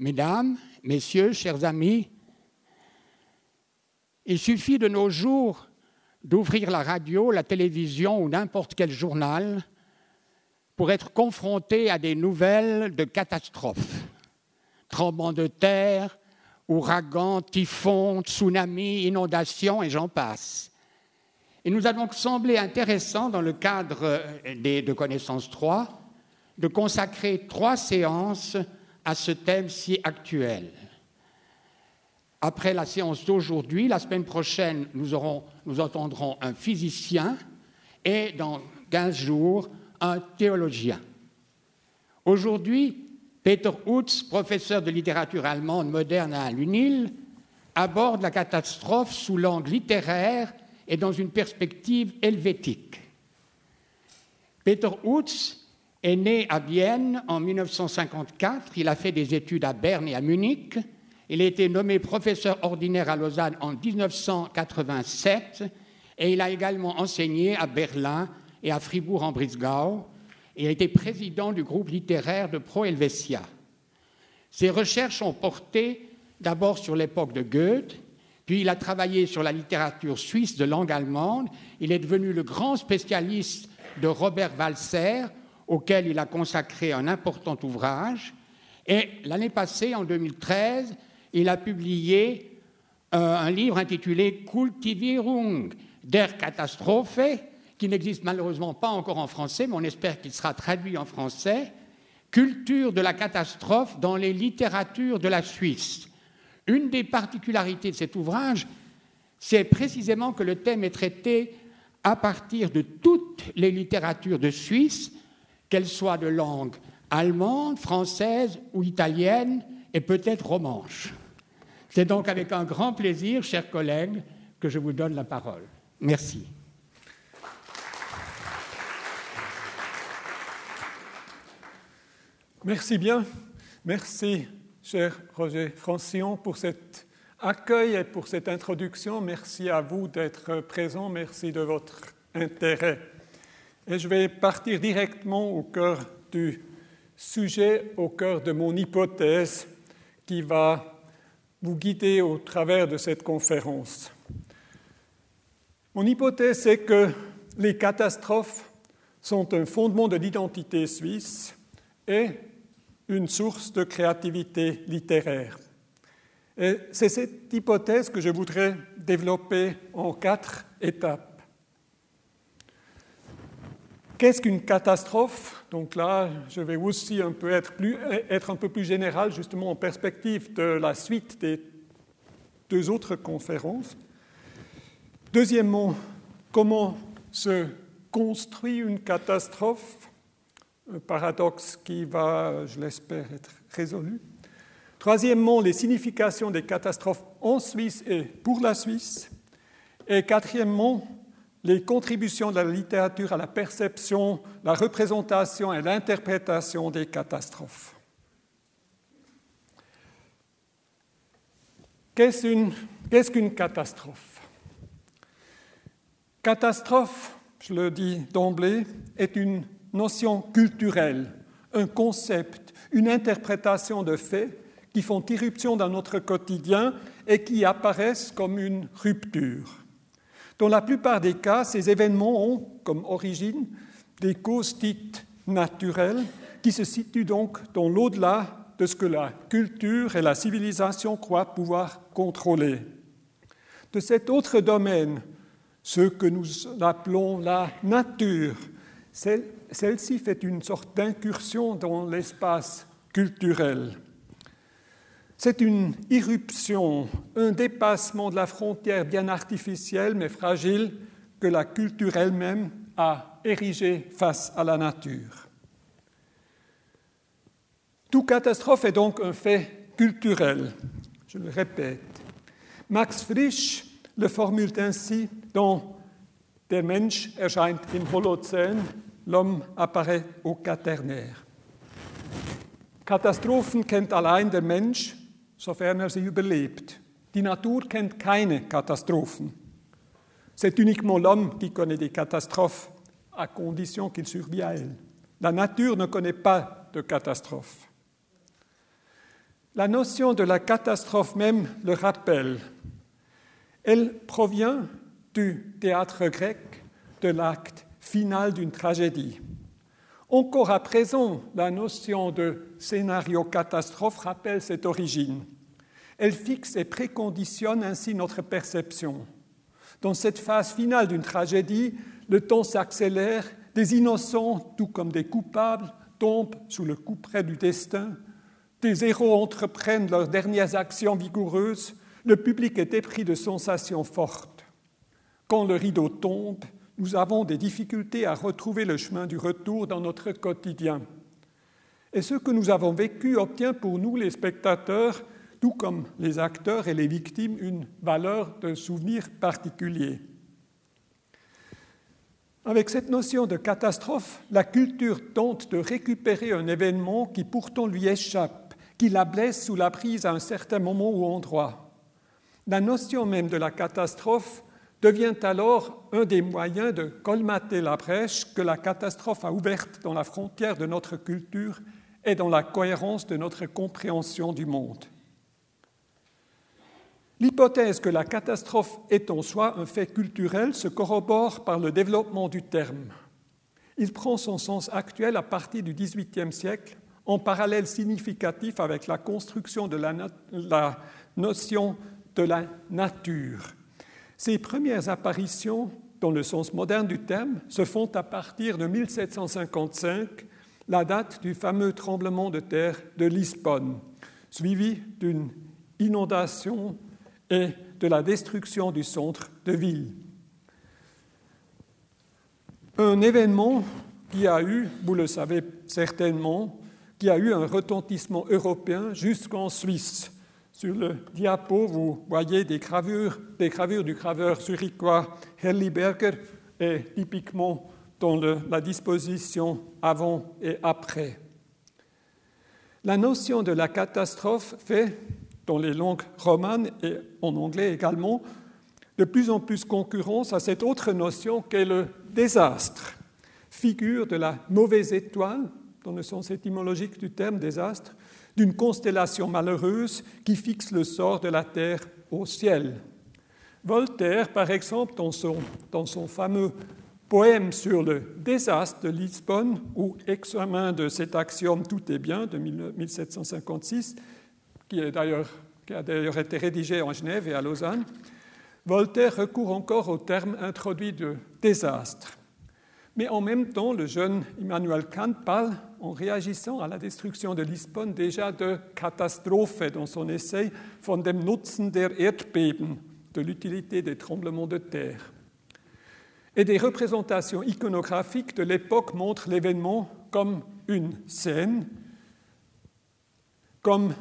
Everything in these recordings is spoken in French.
Mesdames, Messieurs, chers amis, il suffit de nos jours d'ouvrir la radio, la télévision ou n'importe quel journal pour être confronté à des nouvelles de catastrophes, tremblements de terre, ouragans, typhons, tsunamis, inondations et j'en passe. Il nous a donc semblé intéressant, dans le cadre de connaissances 3, de consacrer trois séances à ce thème si actuel. Après la séance d'aujourd'hui, la semaine prochaine, nous, nous entendrons un physicien et dans 15 jours, un théologien. Aujourd'hui, Peter Hutz, professeur de littérature allemande moderne à l'UNIL, aborde la catastrophe sous l'angle littéraire et dans une perspective helvétique. Peter Hutz est né à Vienne en 1954, il a fait des études à Berne et à Munich, il a été nommé professeur ordinaire à Lausanne en 1987 et il a également enseigné à Berlin et à Fribourg en Brisgau et a été président du groupe littéraire de Pro Helvetia. Ses recherches ont porté d'abord sur l'époque de Goethe, puis il a travaillé sur la littérature suisse de langue allemande. Il est devenu le grand spécialiste de Robert Walser, auquel il a consacré un important ouvrage. Et l'année passée, en 2013, il a publié euh, un livre intitulé Kultivierung der Katastrophe, qui n'existe malheureusement pas encore en français, mais on espère qu'il sera traduit en français, Culture de la catastrophe dans les littératures de la Suisse. Une des particularités de cet ouvrage, c'est précisément que le thème est traité à partir de toutes les littératures de Suisse, qu'elles soient de langue allemande, française ou italienne, et peut-être romanche. C'est donc avec un grand plaisir, chers collègues, que je vous donne la parole. Merci. Merci bien. Merci, cher Roger Francillon, pour cet accueil et pour cette introduction. Merci à vous d'être présent. Merci de votre intérêt. Et je vais partir directement au cœur du sujet, au cœur de mon hypothèse qui va vous guider au travers de cette conférence. Mon hypothèse est que les catastrophes sont un fondement de l'identité suisse et une source de créativité littéraire. Et c'est cette hypothèse que je voudrais développer en quatre étapes. Qu'est-ce qu'une catastrophe? Donc là, je vais aussi un peu être, plus, être un peu plus général, justement en perspective de la suite des deux autres conférences. Deuxièmement, comment se construit une catastrophe? Paradoxe qui va, je l'espère, être résolu. Troisièmement, les significations des catastrophes en Suisse et pour la Suisse. Et quatrièmement, les contributions de la littérature à la perception, la représentation et l'interprétation des catastrophes. Qu'est-ce qu'une catastrophe? Catastrophe, je le dis d'emblée, est une notion culturelle, un concept, une interprétation de faits qui font irruption dans notre quotidien et qui apparaissent comme une rupture. Dans la plupart des cas, ces événements ont comme origine des causes dites naturelles qui se situent donc dans l'au-delà de ce que la culture et la civilisation croient pouvoir contrôler. De cet autre domaine, ce que nous appelons la nature, celle-ci fait une sorte d'incursion dans l'espace culturel. C'est une irruption, un dépassement de la frontière bien artificielle mais fragile que la culture elle-même a érigée face à la nature. Toute catastrophe est donc un fait culturel, je le répète. Max Frisch le formule ainsi dans Der Mensch erscheint im Holozän, l'homme apparaît au quaternaire. Katastrophen kennt allein der Mensch, sofern er sie überlebt. Die Natur kennt keine Katastrophen. C'est uniquement l'homme qui connaît des catastrophes, à condition qu'il survit à elles. La nature ne connaît pas de catastrophes. La notion de la catastrophe même le rappelle. Elle provient du théâtre grec, de l'acte final d'une tragédie. Encore à présent, la notion de scénario catastrophe rappelle cette origine. Elle fixe et préconditionne ainsi notre perception. Dans cette phase finale d'une tragédie, le temps s'accélère, des innocents, tout comme des coupables, tombent sous le coup près du destin, des héros entreprennent leurs dernières actions vigoureuses, le public est épris de sensations fortes. Quand le rideau tombe, nous avons des difficultés à retrouver le chemin du retour dans notre quotidien. Et ce que nous avons vécu obtient pour nous, les spectateurs, tout comme les acteurs et les victimes, une valeur de souvenir particulier. Avec cette notion de catastrophe, la culture tente de récupérer un événement qui pourtant lui échappe, qui la blesse sous la prise à un certain moment ou endroit. La notion même de la catastrophe devient alors un des moyens de colmater la brèche que la catastrophe a ouverte dans la frontière de notre culture et dans la cohérence de notre compréhension du monde. L'hypothèse que la catastrophe est en soi un fait culturel se corrobore par le développement du terme. Il prend son sens actuel à partir du XVIIIe siècle, en parallèle significatif avec la construction de la, la notion de la nature. Ces premières apparitions, dans le sens moderne du terme, se font à partir de 1755, la date du fameux tremblement de terre de Lisbonne, suivi d'une inondation et de la destruction du centre de ville. Un événement qui a eu, vous le savez certainement, qui a eu un retentissement européen jusqu'en Suisse. Sur le diapo, vous voyez des gravures, du graveur zurichois Herliberger et typiquement dans la disposition avant et après. La notion de la catastrophe fait dans les langues romanes et en anglais également, de plus en plus concurrence à cette autre notion qu'est le désastre, figure de la mauvaise étoile, dans le sens étymologique du terme désastre, d'une constellation malheureuse qui fixe le sort de la Terre au ciel. Voltaire, par exemple, dans son, dans son fameux poème sur le désastre de Lisbonne, ou examen de cet axiome Tout est bien de 1756, qui, a d'ailleurs été rédigé en Genève et à Lausanne, Voltaire recourt encore au terme introduit de désastre. Mais en même temps, le jeune Immanuel Kant parle, en réagissant à la destruction de Lisbonne, déjà de catastrophe dans son essai von dem Nutzen der Erdbeben, de l'utilité des tremblements de terre. Et des représentations iconographiques de l'époque montrent l'événement comme une scène, comme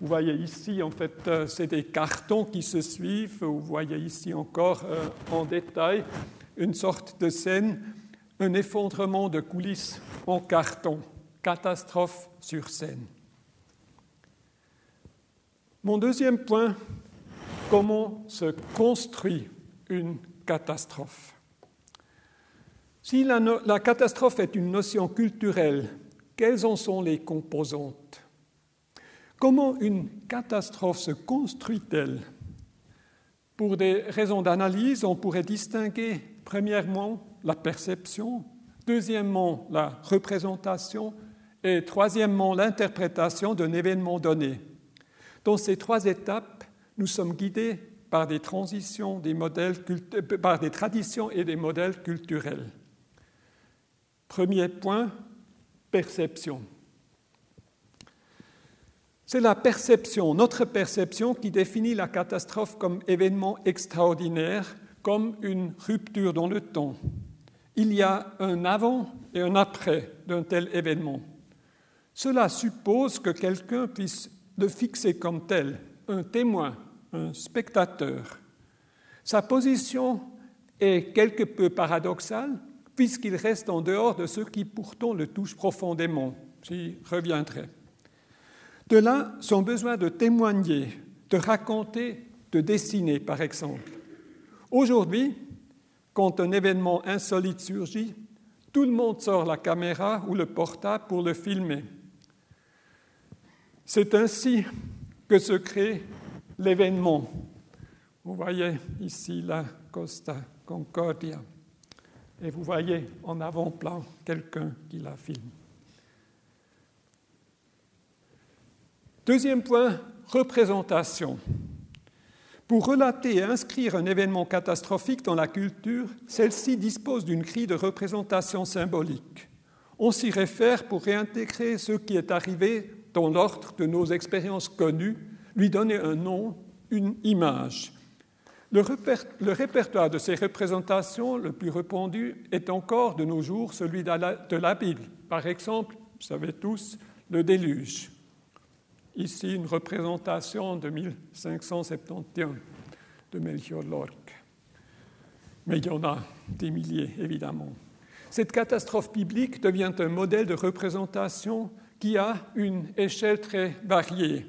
vous voyez ici, en fait, euh, c'est des cartons qui se suivent. Vous voyez ici encore euh, en détail une sorte de scène, un effondrement de coulisses en carton, catastrophe sur scène. Mon deuxième point, comment se construit une catastrophe? Si la, catastrophe est une notion culturelle, quelles en sont les composantes? Comment une catastrophe se construit-elle? Pour des raisons d'analyse, on pourrait distinguer premièrement la perception, deuxièmement la représentation et troisièmement l'interprétation d'un événement donné. Dans ces trois étapes, nous sommes guidés par des transitions, des modèles, par des traditions et des modèles culturels. Premier point, perception. C'est la perception, notre perception, qui définit la catastrophe comme événement extraordinaire, comme une rupture dans le temps. Il y a un avant et un après d'un tel événement. Cela suppose que quelqu'un puisse le fixer comme tel, un témoin, un spectateur. Sa position est quelque peu paradoxale, puisqu'il reste en dehors de ceux qui pourtant le touchent profondément. J'y reviendrai. De là, son besoin de témoigner, de raconter, de dessiner, par exemple. Aujourd'hui, quand un événement insolite surgit, tout le monde sort la caméra ou le portable pour le filmer. C'est ainsi que se crée l'événement. Vous voyez ici la Costa Concordia. Et vous voyez en avant-plan quelqu'un qui la filme. Deuxième point, représentation. Pour relater et inscrire un événement catastrophique dans la culture, celle-ci dispose d'une grille de représentation symbolique. On s'y réfère pour réintégrer ce qui est arrivé dans l'ordre de nos expériences connues, lui donner un nom, une image. Le, répertoire de ces représentations le plus répandu est encore de nos jours celui de la, de la Bible. Par exemple, vous savez tous, le déluge. Ici, une représentation de 1571 de Melchior Lorque. Mais il y en a des milliers, évidemment. Cette catastrophe biblique devient un modèle de représentation qui a une échelle très variée.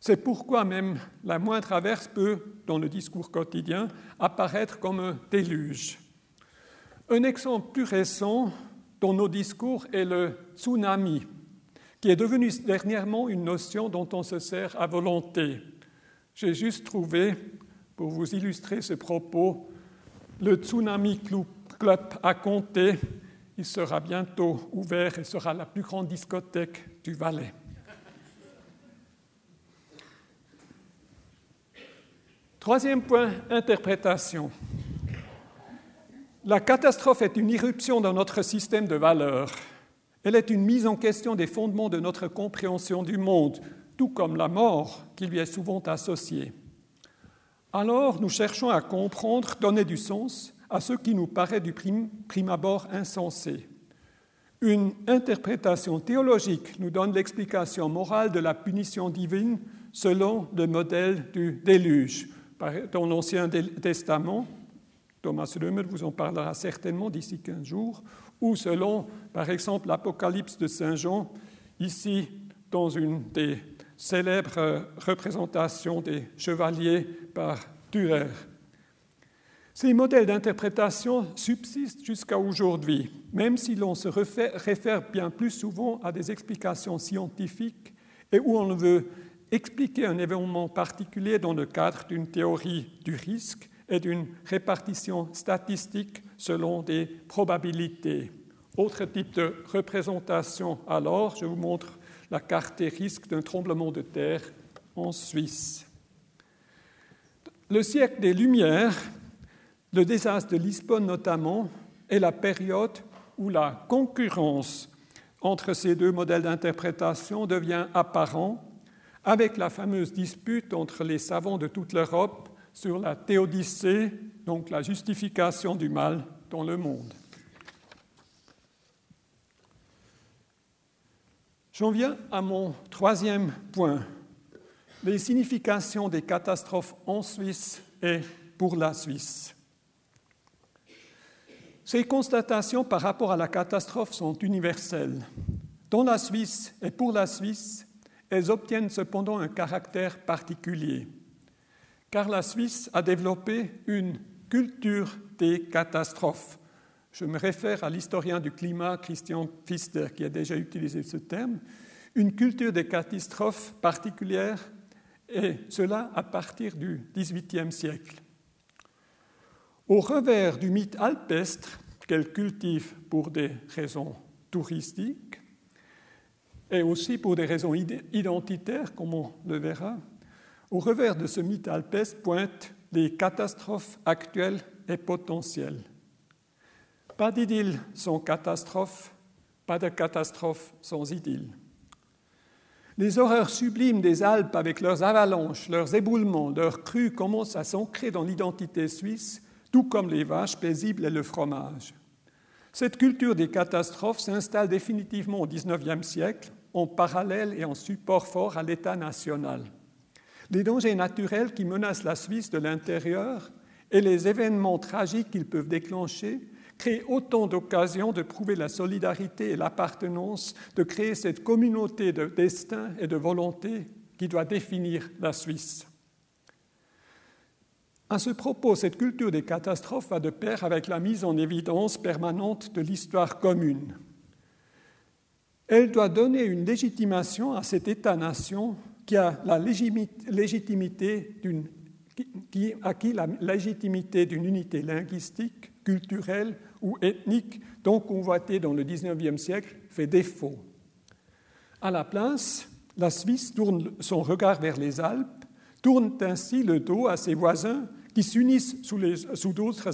C'est pourquoi même la moindre averse peut, dans le discours quotidien, apparaître comme un déluge. Un exemple plus récent dans nos discours est le tsunami, qui est devenu dernièrement une notion dont on se sert à volonté. J'ai juste trouvé, pour vous illustrer ce propos, le Tsunami Club à compter. Il sera bientôt ouvert et sera la plus grande discothèque du Valais. Troisième point, interprétation. La catastrophe est une irruption dans notre système de valeurs. Elle est une mise en question des fondements de notre compréhension du monde, tout comme la mort qui lui est souvent associée. Alors nous cherchons à comprendre, donner du sens à ce qui nous paraît du prime, abord insensé. Une interprétation théologique nous donne l'explication morale de la punition divine selon le modèle du déluge. Dans l'Ancien Testament, Thomas Römer vous en parlera certainement d'ici 15 jours, ou selon, par exemple, l'Apocalypse de Saint Jean, ici dans une des célèbres représentations des chevaliers par Dürer. Ces modèles d'interprétation subsistent jusqu'à aujourd'hui, même si l'on se réfère bien plus souvent à des explications scientifiques et où on veut expliquer un événement particulier dans le cadre d'une théorie du risque et d'une répartition statistique selon des probabilités. Autre type de représentation alors, je vous montre la carte des risques d'un tremblement de terre en Suisse. Le siècle des Lumières, le désastre de Lisbonne notamment, est la période où la concurrence entre ces deux modèles d'interprétation devient apparent avec la fameuse dispute entre les savants de toute l'Europe sur la théodicée, donc la justification du mal dans le monde. J'en viens à mon troisième point, les significations des catastrophes en Suisse et pour la Suisse. Ces constatations par rapport à la catastrophe sont universelles. Dans la Suisse et pour la Suisse, elles obtiennent cependant un caractère particulier, car la Suisse a développé une culture des catastrophes. Je me réfère à l'historien du climat Christian Pfister qui a déjà utilisé ce terme, une culture des catastrophes particulière, et cela à partir du XVIIIe siècle. Au revers du mythe alpestre qu'elle cultive pour des raisons touristiques, et aussi pour des raisons identitaires, comme on le verra, au revers de ce mythe alpestre pointent les catastrophes actuelles et potentielles. Pas d'idylle sans catastrophe, pas de catastrophe sans idylle. Les horreurs sublimes des Alpes avec leurs avalanches, leurs éboulements, leurs crues commencent à s'ancrer dans l'identité suisse, tout comme les vaches paisibles et le fromage. Cette culture des catastrophes s'installe définitivement au XIXe siècle en parallèle et en support fort à l'État national. Les dangers naturels qui menacent la Suisse de l'intérieur et les événements tragiques qu'ils peuvent déclencher créent autant d'occasions de prouver la solidarité et l'appartenance, de créer cette communauté de destin et de volonté qui doit définir la Suisse. À ce propos, cette culture des catastrophes va de pair avec la mise en évidence permanente de l'histoire commune. Elle doit donner une légitimation à cet État-nation qui a la légitimité d'une qui acquis la légitimité d'une unité linguistique, culturelle ou ethnique dont convoitée dans le XIXe siècle fait défaut. À la place, la Suisse tourne son regard vers les Alpes, tourne ainsi le dos à ses voisins qui s'unissent sous d'autres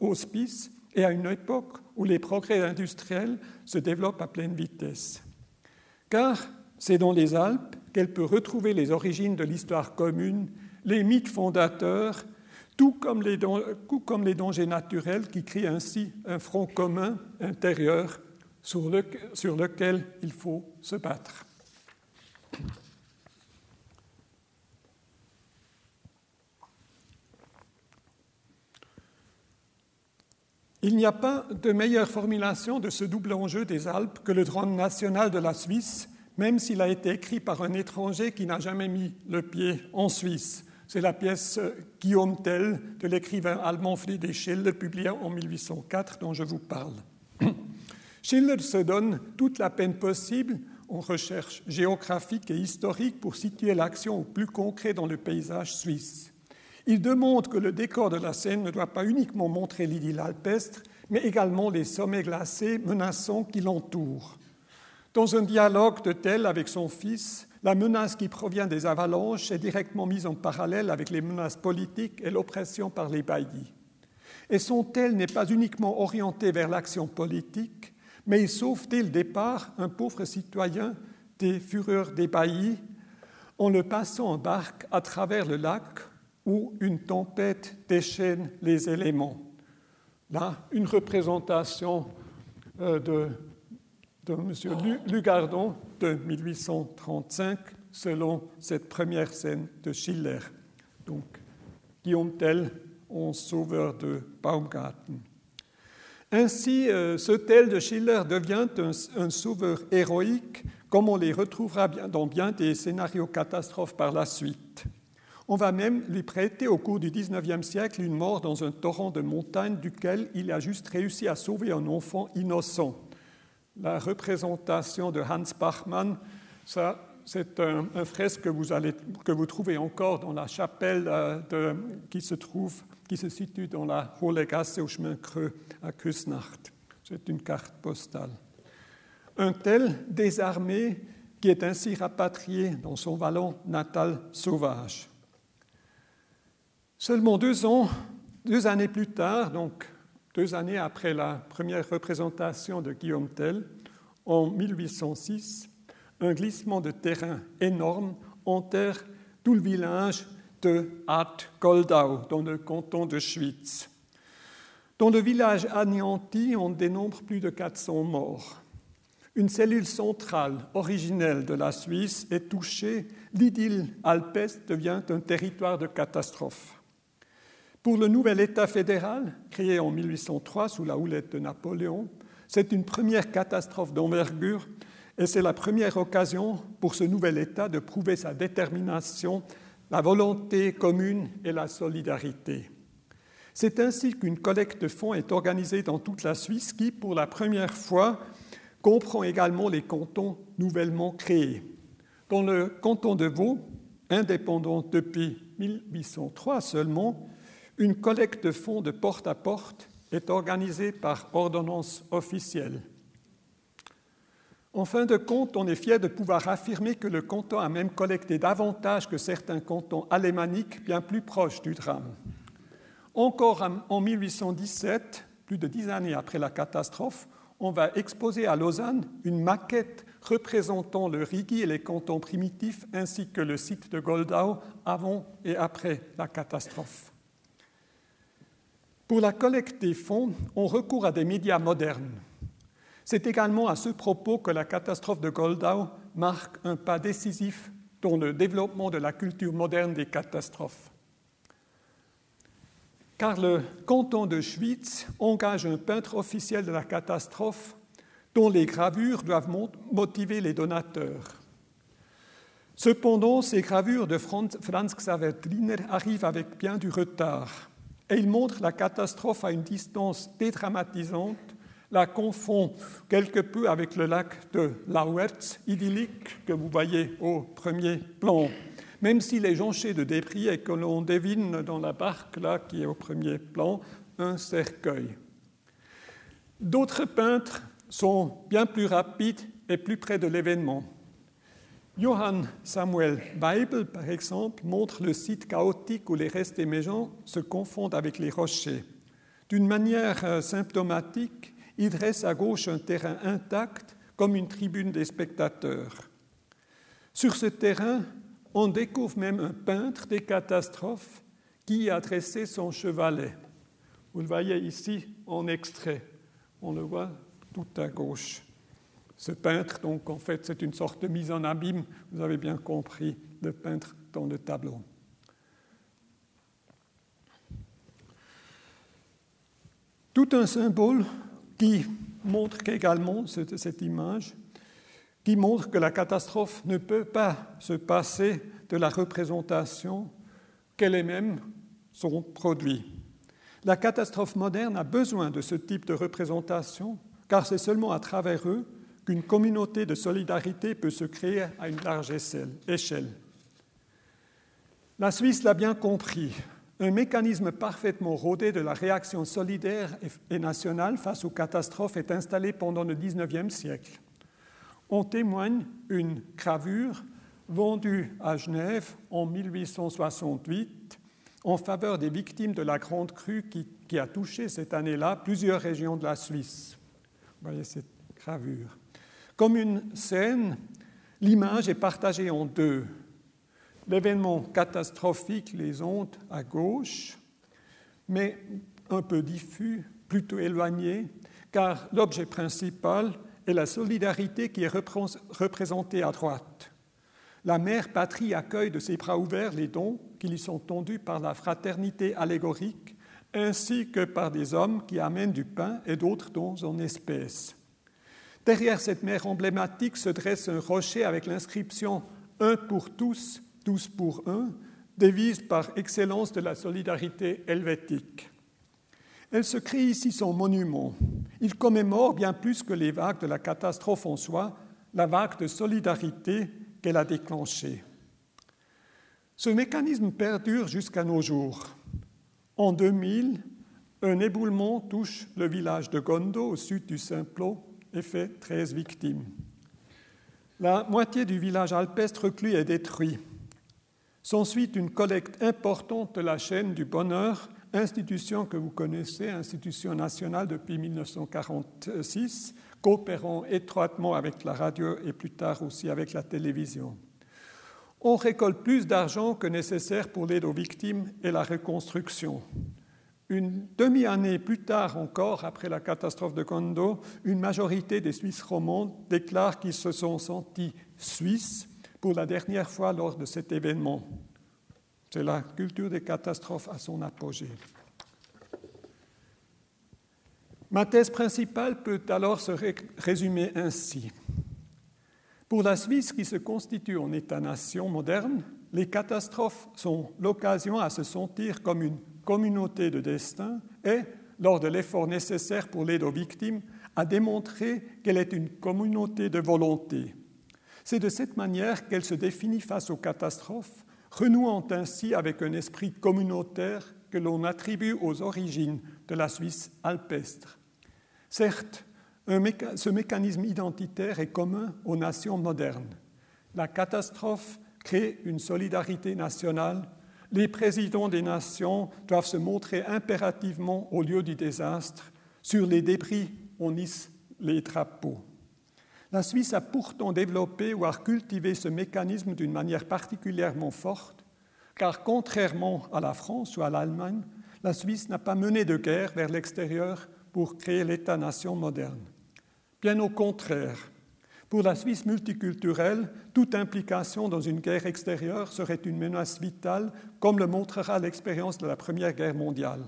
auspices et à une époque où les progrès industriels se développent à pleine vitesse. Car c'est dans les Alpes qu'elle peut retrouver les origines de l'histoire commune les mythes fondateurs, tout comme les, dangers naturels qui créent ainsi un front commun intérieur sur, sur lequel il faut se battre. Il n'y a pas de meilleure formulation de ce double enjeu des Alpes que le drame national de la Suisse, même s'il a été écrit par un étranger qui n'a jamais mis le pied en Suisse. C'est la pièce euh, Guillaume Tell de l'écrivain allemand Friedrich Schiller, publiée en 1804, dont je vous parle. Schiller se donne toute la peine possible en recherche géographique et historique pour situer l'action au plus concret dans le paysage suisse. Il demande que le décor de la scène ne doit pas uniquement montrer l'idylle alpestre, mais également les sommets glacés menaçants qui l'entourent. Dans un dialogue de Tell avec son fils, la menace qui provient des avalanches est directement mise en parallèle avec les menaces politiques et l'oppression par les baillis. Et son tel n'est pas uniquement orienté vers l'action politique, mais il sauve dès le départ un pauvre citoyen des fureurs des baillis en le passant en barque à travers le lac où une tempête déchaîne les éléments. Là, une représentation euh, de de M. Lugardon de 1835, selon cette première scène de Schiller. Donc, Guillaume Tell, en sauveur de Baumgarten. Ainsi, euh, ce Tell de Schiller devient un, sauveur héroïque, comme on les retrouvera dans bien des scénarios catastrophes par la suite. On va même lui prêter au cours du XIXe siècle une mort dans un torrent de montagne duquel il a juste réussi à sauver un enfant innocent la représentation de Hans Bachmann, ça, c'est un, fresque que vous, trouvez encore dans la chapelle euh, qui se trouve, qui se situe dans la Hohle Gasse au chemin creux à Küsnacht. C'est une carte postale. Un tel désarmé qui est ainsi rapatrié dans son vallon natal sauvage. Seulement deux ans, deux années plus tard, donc deux années après la première représentation de Guillaume Tell, en 1806, un glissement de terrain énorme enterre tout le village de Art Goldau, dans le canton de Schwyz. Dans le village anéanti, on dénombre plus de 400 morts. Une cellule centrale originelle de la Suisse est touchée, l'idylle alpestre devient un territoire de catastrophe. Pour le nouvel État fédéral, créé en 1803 sous la houlette de Napoléon, c'est une première catastrophe d'envergure et c'est la première occasion pour ce nouvel État de prouver sa détermination, la volonté commune et la solidarité. C'est ainsi qu'une collecte de fonds est organisée dans toute la Suisse qui, pour la première fois, comprend également les cantons nouvellement créés. Dans le canton de Vaud, indépendant depuis 1803 seulement, une collecte de fonds de porte à porte est organisée par ordonnance officielle. En fin de compte, on est fier de pouvoir affirmer que le canton a même collecté davantage que certains cantons alémaniques bien plus proches du drame. Encore en 1817, plus de dix années après la catastrophe, on va exposer à Lausanne une maquette représentant le Rigi et les cantons primitifs ainsi que le site de Goldau avant et après la catastrophe. Pour la collecte des fonds, on recourt à des médias modernes. C'est également à ce propos que la catastrophe de Goldau marque un pas décisif dans le développement de la culture moderne des catastrophes. Car le canton de Schwyz engage un peintre officiel de la catastrophe dont les gravures doivent motiver les donateurs. Cependant, ces gravures de Franz Xaver Triner arrivent avec bien du retard et il montre la catastrophe à une distance dédramatisante la confond quelque peu avec le lac de Lauwerts, idyllique, que vous voyez au premier plan, même s'il est jonché de débris et que l'on devine dans la barque là qui est au premier plan un cercueil. D'autres peintres sont bien plus rapides et plus près de l'événement. Johann Samuel Weibel, par exemple, montre le site chaotique où les restes des maisons se confondent avec les rochers. D'une manière euh, symptomatique, il dresse à gauche un terrain intact comme une tribune des spectateurs. Sur ce terrain, on découvre même un peintre des catastrophes qui a dressé son chevalet. Vous le voyez ici en extrait. On le voit tout à gauche. Ce peintre, donc, en fait, c'est une sorte de mise en abîme, vous avez bien compris, le peintre dans le tableau. Tout un symbole qui montre également cette image, qui montre que la catastrophe ne peut pas se passer de la représentation qu'elle-même son produit. La catastrophe moderne a besoin de ce type de représentation, car c'est seulement à travers eux qu'une communauté de solidarité peut se créer à une large échelle. La Suisse l'a bien compris. Un mécanisme parfaitement rodé de la réaction solidaire et nationale face aux catastrophes est installé pendant le XIXe siècle. On témoigne une gravure vendue à Genève en 1868 en faveur des victimes de la Grande Crue qui, qui a touché cette année-là plusieurs régions de la Suisse. Vous voyez cette gravure. Comme une scène, l'image est partagée en deux l'événement catastrophique, les ondes à gauche, mais un peu diffus, plutôt éloigné, car l'objet principal est la solidarité qui est représentée à droite. La mère patrie accueille de ses bras ouverts les dons qui lui sont tendus par la fraternité allégorique, ainsi que par des hommes qui amènent du pain et d'autres dons en espèces. Derrière cette mère emblématique se dresse un rocher avec l'inscription Un pour tous, tous pour un, devise par excellence de la solidarité helvétique. Elle se crée ici son monument. Il commémore bien plus que les vagues de la catastrophe en soi, la vague de solidarité qu'elle a déclenchée. Ce mécanisme perdure jusqu'à nos jours. En 2000, un éboulement touche le village de Gondo au sud du Simplot et fait 13 victimes. La moitié du village alpestre reclus est détruit. S'ensuit une collecte importante de la chaîne du bonheur, institution que vous connaissez, institution nationale depuis 1946, coopérant étroitement avec la radio et plus tard aussi avec la télévision. On récolte plus d'argent que nécessaire pour l'aide aux victimes et la reconstruction. Une demi-année plus tard encore, après la catastrophe de Kondo, une majorité des Suisses romands déclarent qu'ils se sont sentis suisses pour la dernière fois lors de cet événement. C'est la culture des catastrophes à son apogée. Ma thèse principale peut alors se résumer ainsi. Pour la Suisse qui se constitue en État-nation moderne, les catastrophes sont l'occasion à se sentir comme une communauté de destin et, lors de l'effort nécessaire pour l'aide aux victimes, à démontrer qu'elle est une communauté de volonté, c'est de cette manière qu'elle se définit face aux catastrophes, renouant ainsi avec un esprit communautaire que l'on attribue aux origines de la Suisse alpestre. Certes, ce mécanisme identitaire est commun aux nations modernes. La catastrophe crée une solidarité nationale. Les présidents des nations doivent se montrer impérativement au lieu du désastre. Sur les débris, on hisse les drapeaux. La Suisse a pourtant développé ou a cultivé ce mécanisme d'une manière particulièrement forte, car contrairement à la France ou à l'Allemagne, la Suisse n'a pas mené de guerre vers l'extérieur pour créer l'État-nation moderne. Bien au contraire, pour la Suisse multiculturelle, toute implication dans une guerre extérieure serait une menace vitale, comme le montrera l'expérience de la Première Guerre mondiale.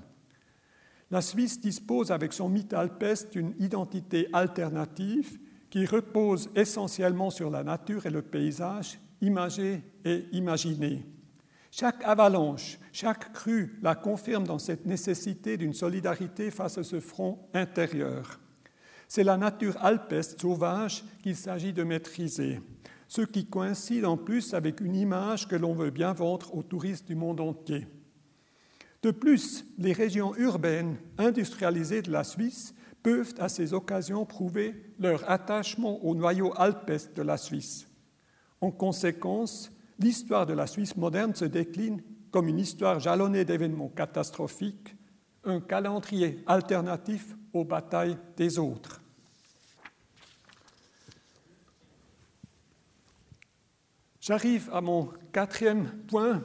La Suisse dispose avec son mythe alpestre d'une identité alternative qui repose essentiellement sur la nature et le paysage, imagé et imaginé. Chaque avalanche, chaque crue la confirme dans cette nécessité d'une solidarité face à ce front intérieur. C'est la nature alpeste sauvage qu'il s'agit de maîtriser, ce qui coïncide en plus avec une image que l'on veut bien vendre aux touristes du monde entier. De plus, les régions urbaines industrialisées de la Suisse peuvent à ces occasions prouver leur attachement au noyau alpeste de la Suisse. En conséquence, l'histoire de la Suisse moderne se décline comme une histoire jalonnée d'événements catastrophiques, un calendrier alternatif aux batailles des autres. J'arrive à mon quatrième point,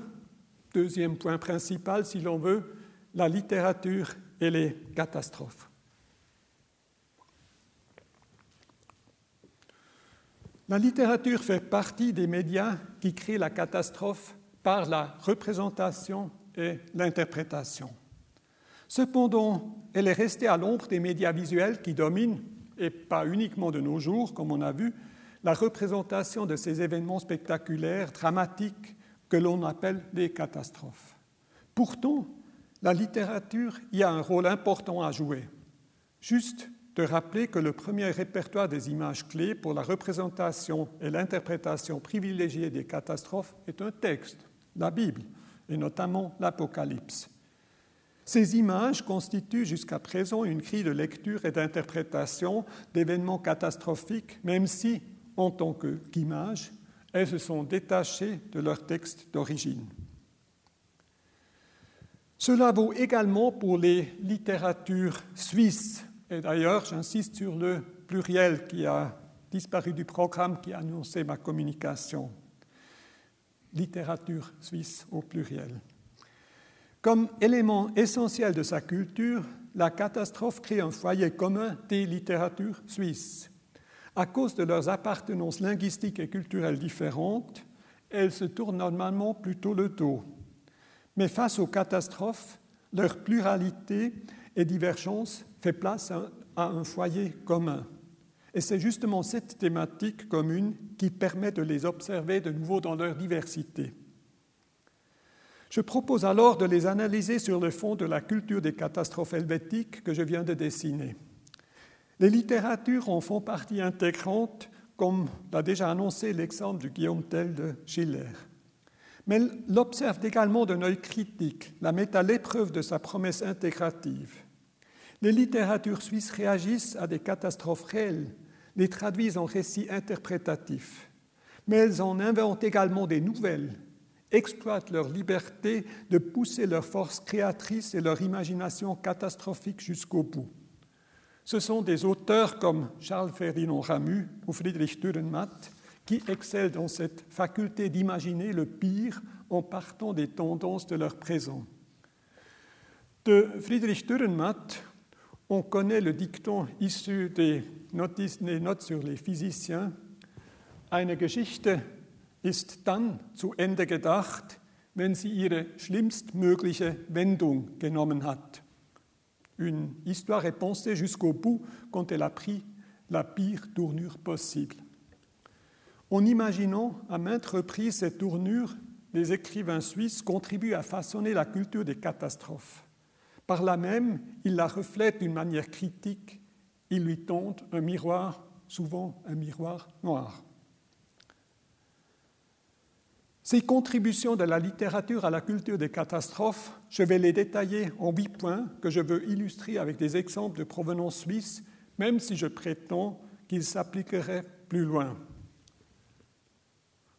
deuxième point principal si l'on veut, la littérature et les catastrophes. La littérature fait partie des médias qui créent la catastrophe par la représentation et l'interprétation. Cependant, elle est restée à l'ombre des médias visuels qui dominent, et pas uniquement de nos jours, comme on a vu, la représentation de ces événements spectaculaires, dramatiques, que l'on appelle des catastrophes. Pourtant, la littérature y a un rôle important à jouer. Juste de rappeler que le premier répertoire des images clés pour la représentation et l'interprétation privilégiée des catastrophes est un texte, la Bible, et notamment l'Apocalypse. Ces images constituent jusqu'à présent une grille de lecture et d'interprétation d'événements catastrophiques, même si, en tant qu'images, elles se sont détachées de leur texte d'origine. Cela vaut également pour les littératures suisses et d'ailleurs, j'insiste sur le pluriel qui a disparu du programme qui a annoncé ma communication. Littérature suisse au pluriel. Comme élément essentiel de sa culture, la catastrophe crée un foyer commun des littératures suisses. À cause de leurs appartenances linguistiques et culturelles différentes, elles se tournent normalement plutôt le dos. Mais face aux catastrophes, leur pluralité et divergence fait place à un foyer commun. Et c'est justement cette thématique commune qui permet de les observer de nouveau dans leur diversité. Je propose alors de les analyser sur le fond de la culture des catastrophes helvétiques que je viens de dessiner. Les littératures en font partie intégrante, comme l'a déjà annoncé l'exemple du Guillaume Tell de Schiller. Mais l'observe également d'un œil critique, la met à l'épreuve de sa promesse intégrative. Les littératures suisses réagissent à des catastrophes réelles, les traduisent en récits interprétatifs, mais elles en inventent également des nouvelles, exploitent leur liberté de pousser leur force créatrice et leur imagination catastrophique jusqu'au bout. Ce sont des auteurs comme Charles Ferdinand Ramu ou Friedrich Dürrenmatt qui excellent dans cette faculté d'imaginer le pire en partant des tendances de leur présent. De Friedrich Dürrenmatt, on connaît le dicton issu des, Notes sur les physiciens. Eine Geschichte ist dann zu Ende gedacht, wenn sie ihre schlimmstmögliche Wendung genommen hat. Une histoire jusqu'au bout quand elle a pris la pire tournure possible. En imaginant à maintes reprises cette tournure, les écrivains suisses contribuent à façonner la culture des catastrophes. Par là même, il la reflète d'une manière critique, il lui tente un miroir, souvent un miroir noir. Ces contributions de la littérature à la culture des catastrophes, je vais les détailler en huit points que je veux illustrer avec des exemples de provenance suisse, même si je prétends qu'ils s'appliqueraient plus loin.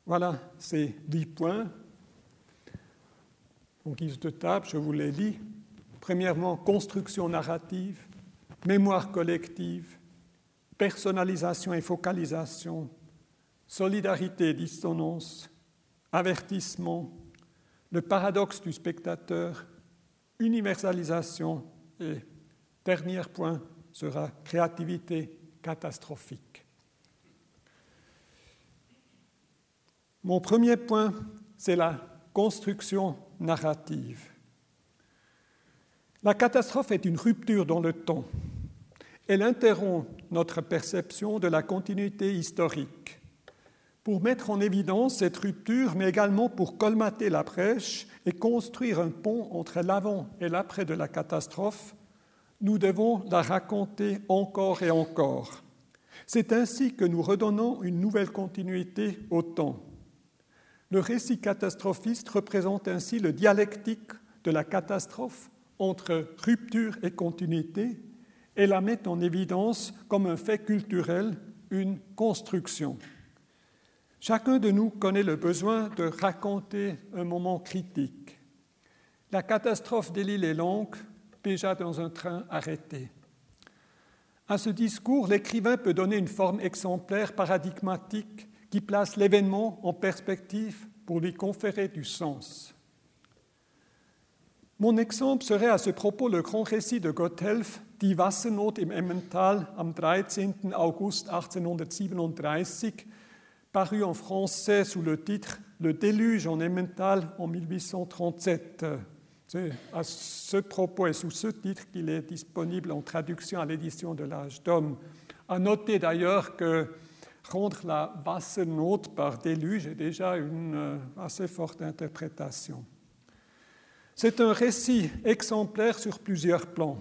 Voilà ces dix points. En guise de table, je vous les lis. Premièrement, construction narrative, mémoire collective, personnalisation et focalisation, solidarité et dissonance, avertissement, le paradoxe du spectateur, universalisation et dernier point sera créativité catastrophique. Mon premier point, c'est la construction narrative. La catastrophe est une rupture dans le temps. Elle interrompt notre perception de la continuité historique. Pour mettre en évidence cette rupture, mais également pour colmater la brèche et construire un pont entre l'avant et l'après de la catastrophe, nous devons la raconter encore et encore. C'est ainsi que nous redonnons une nouvelle continuité au temps. Le récit catastrophiste représente ainsi le dialectique de la catastrophe entre rupture et continuité et la met en évidence comme un fait culturel, une construction. Chacun de nous connaît le besoin de raconter un moment critique. La catastrophe de l'île est longue, déjà dans un train arrêté. À ce discours, l'écrivain peut donner une forme exemplaire, paradigmatique, qui place l'événement en perspective pour lui conférer du sens. Mon exemple serait à ce propos le grand récit de Gotthelf, Die Wassernot im Emmental am 13. August 1837, paru en français sous le titre Le déluge en Emmental en 1837. C'est à ce propos et sous ce titre qu'il est disponible en traduction à l'édition de l'âge d'homme. À noter d'ailleurs que rendre la Wassernot par déluge est déjà une euh, assez forte interprétation. C'est un récit exemplaire sur plusieurs plans.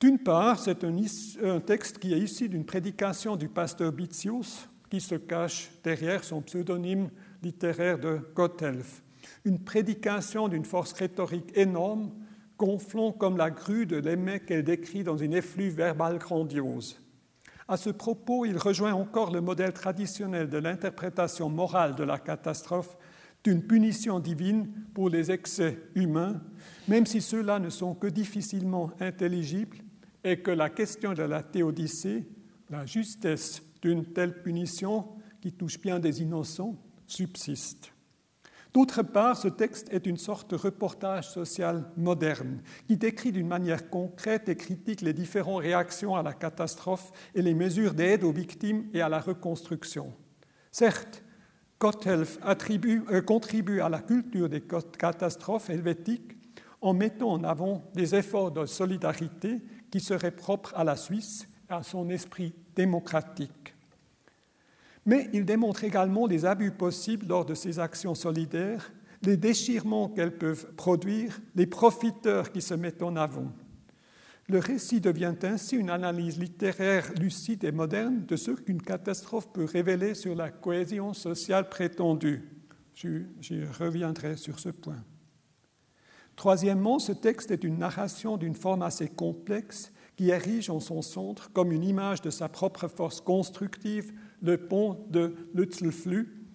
D'une part, c'est un, texte qui est issu d'une prédication du pasteur Bitzius, qui se cache derrière son pseudonyme littéraire de Gotthelf. Une prédication d'une force rhétorique énorme, gonflant comme la grue de l'aimé qu'elle décrit dans une effluve verbale grandiose. À ce propos, il rejoint encore le modèle traditionnel de l'interprétation morale de la catastrophe d'une punition divine pour les excès humains, même si ceux-là ne sont que difficilement intelligibles et que la question de la théodicée, la justesse d'une telle punition qui touche bien des innocents, subsiste. D'autre part, ce texte est une sorte de reportage social moderne qui décrit d'une manière concrète et critique les différentes réactions à la catastrophe et les mesures d'aide aux victimes et à la reconstruction. Certes, Gotthelf euh, contribue à la culture des catastrophes helvétiques en mettant en avant des efforts de solidarité qui seraient propres à la Suisse et à son esprit démocratique. Mais il démontre également les abus possibles lors de ces actions solidaires, les déchirements qu'elles peuvent produire, les profiteurs qui se mettent en avant. Le récit devient ainsi une analyse littéraire lucide et moderne de ce qu'une catastrophe peut révéler sur la cohésion sociale prétendue. J'y reviendrai sur ce point. Troisièmement, ce texte est une narration d'une forme assez complexe qui érige en son centre, comme une image de sa propre force constructive, le pont de Lutzelflu,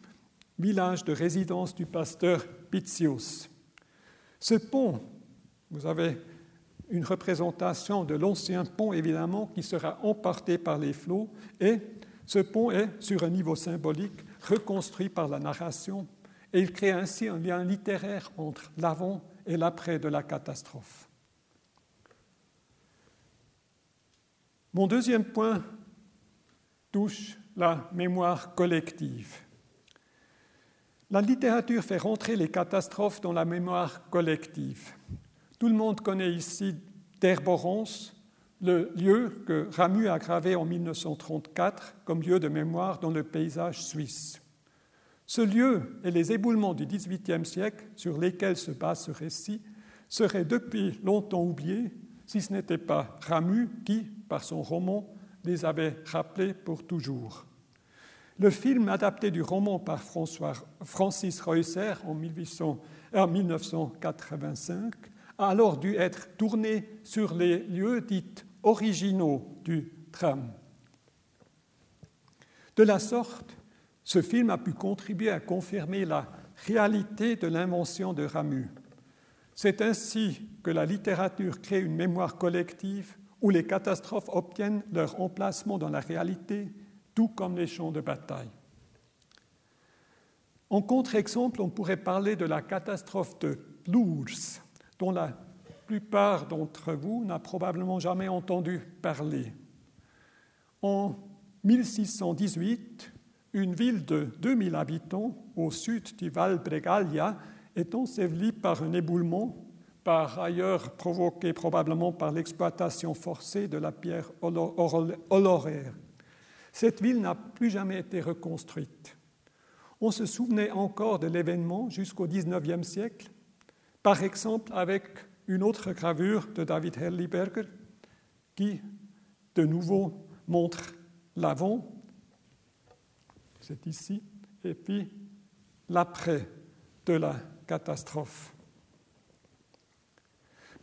village de résidence du pasteur Pitzius. Ce pont, vous avez une représentation de l'ancien pont, évidemment, qui sera emporté par les flots, et ce pont est, sur un niveau symbolique, reconstruit par la narration, et il crée ainsi un lien littéraire entre l'avant et l'après de la catastrophe. Mon deuxième point touche la mémoire collective. La littérature fait rentrer les catastrophes dans la mémoire collective. Tout le monde connaît ici Terborons, le lieu que Ramu a gravé en 1934 comme lieu de mémoire dans le paysage suisse. Ce lieu et les éboulements du XVIIIe siècle sur lesquels se base ce récit seraient depuis longtemps oubliés si ce n'était pas Ramu qui, par son roman, les avait rappelés pour toujours. Le film adapté du roman par Francis Reusser en, 1985 a alors dû être tourné sur les lieux dits originaux du tram. De la sorte, ce film a pu contribuer à confirmer la réalité de l'invention de Ramu. C'est ainsi que la littérature crée une mémoire collective où les catastrophes obtiennent leur emplacement dans la réalité, tout comme les champs de bataille. En contre-exemple, on pourrait parler de la catastrophe de Lours, dont la plupart d'entre vous n'a probablement jamais entendu parler. En 1618, une ville de 2000 habitants au sud du Val Bregaglia est ensevelie par un éboulement, par ailleurs provoqué probablement par l'exploitation forcée de la pierre oloraire. Cette ville n'a plus jamais été reconstruite. On se souvenait encore de l'événement jusqu'au XIXe siècle par exemple avec une autre gravure de David Herliberger qui, de nouveau, montre l'avant, c'est ici, et puis l'après de la catastrophe.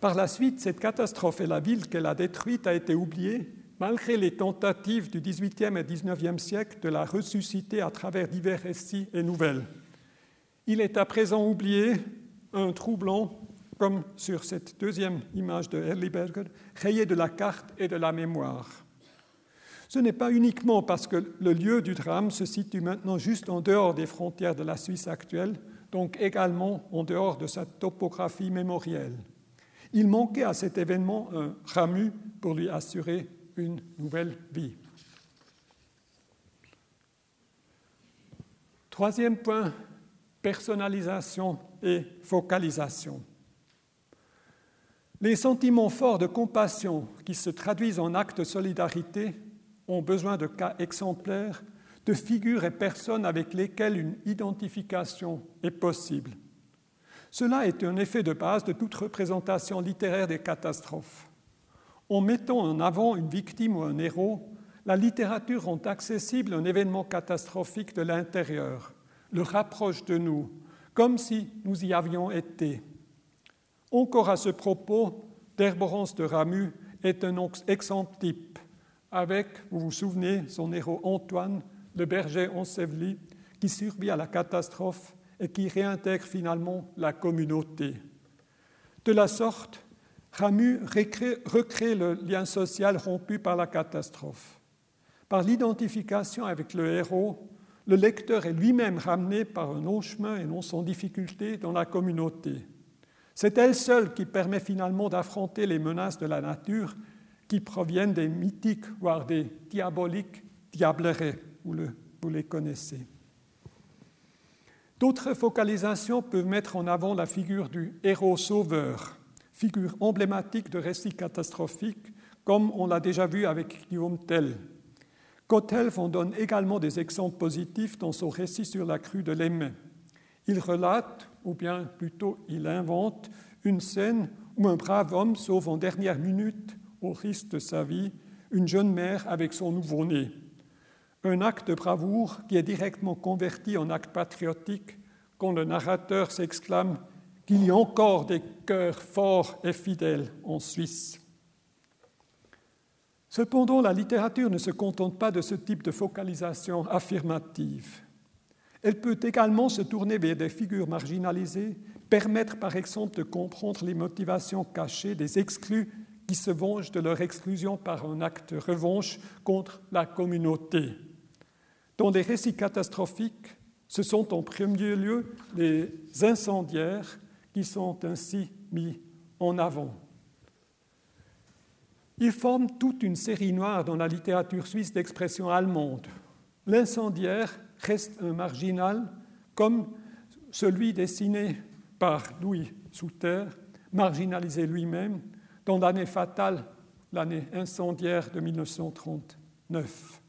Par la suite, cette catastrophe et la ville qu'elle a détruite a été oubliée, malgré les tentatives du XVIIIe et XIXe siècle de la ressusciter à travers divers récits et nouvelles. Il est à présent oublié un troublant, comme sur cette deuxième image de Erliberger, rayé de la carte et de la mémoire. Ce n'est pas uniquement parce que le lieu du drame se situe maintenant juste en dehors des frontières de la Suisse actuelle, donc également en dehors de sa topographie mémorielle. Il manquait à cet événement un ramu pour lui assurer une nouvelle vie. Troisième point, personnalisation et focalisation. Les sentiments forts de compassion qui se traduisent en actes de solidarité ont besoin de cas exemplaires, de figures et personnes avec lesquelles une identification est possible. Cela est un effet de base de toute représentation littéraire des catastrophes. En mettant en avant une victime ou un héros, la littérature rend accessible un événement catastrophique de l'intérieur, le rapproche de nous, comme si nous y avions été. Encore à ce propos, d'Herborance de Ramu est un exemple type, avec, vous vous souvenez, son héros Antoine, le berger enseveli, qui survit à la catastrophe et qui réintègre finalement la communauté. De la sorte, Ramu recrée, le lien social rompu par la catastrophe. Par l'identification avec le héros, le lecteur est lui-même ramené par un long chemin et non sans difficulté dans la communauté. C'est elle seule qui permet finalement d'affronter les menaces de la nature qui proviennent des mythiques, voire des diaboliques diablerets, vous, vous les connaissez. D'autres focalisations peuvent mettre en avant la figure du héros sauveur, figure emblématique de récits catastrophiques, comme on l'a déjà vu avec Guillaume Tell. Gothelf en donne également des exemples positifs dans son récit sur la crue de l'Aimé. Il relate, ou bien plutôt il invente, une scène où un brave homme sauve en dernière minute, au risque de sa vie, une jeune mère avec son nouveau-né. Un acte de bravoure qui est directement converti en acte patriotique quand le narrateur s'exclame qu'il y a encore des cœurs forts et fidèles en Suisse. Cependant, la littérature ne se contente pas de ce type de focalisation affirmative. Elle peut également se tourner vers des figures marginalisées, permettre par exemple de comprendre les motivations cachées des exclus qui se vengent de leur exclusion par un acte de revanche contre la communauté. Dans des récits catastrophiques, ce sont en premier lieu les incendiaires qui sont ainsi mis en avant. Ils forment toute une série noire dans la littérature suisse d'expression allemande. L'incendiaire reste un marginal comme celui dessiné par Louis Souter, marginalisé lui-même dans l'année fatale, l'année incendiaire de 1939.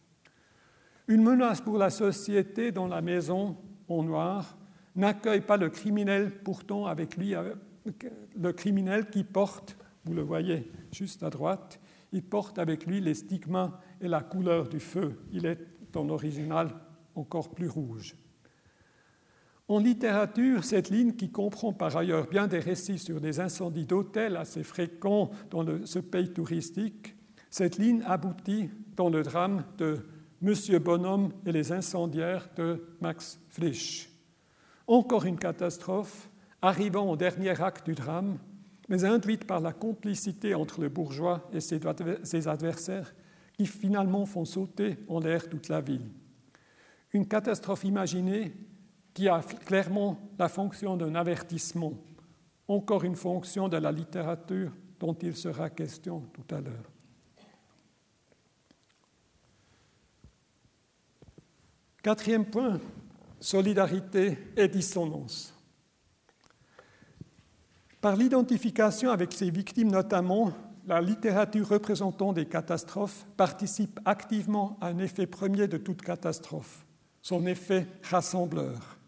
Une menace pour la société dans la maison en noir n'accueille pas le criminel, pourtant avec lui, euh, le criminel qui porte, vous le voyez juste à droite, il porte avec lui les stigmas et la couleur du feu. Il est dans l'original encore plus rouge. En littérature, cette ligne, qui comprend par ailleurs bien des récits sur des incendies d'hôtels assez fréquents dans ce pays touristique, cette ligne aboutit dans le drame de Monsieur Bonhomme et les incendiaires de Max Frisch. Encore une catastrophe, arrivant au dernier acte du drame, mais induite par la complicité entre le bourgeois et ses adversaires qui finalement font sauter en l'air toute la ville. Une catastrophe imaginée qui a clairement la fonction d'un avertissement, encore une fonction de la littérature dont il sera question tout à l'heure. Quatrième point, solidarité et dissonance. Par l'identification avec ces victimes notamment, la littérature représentant des catastrophes participe activement à un effet premier de toute catastrophe, son effet rassembleur.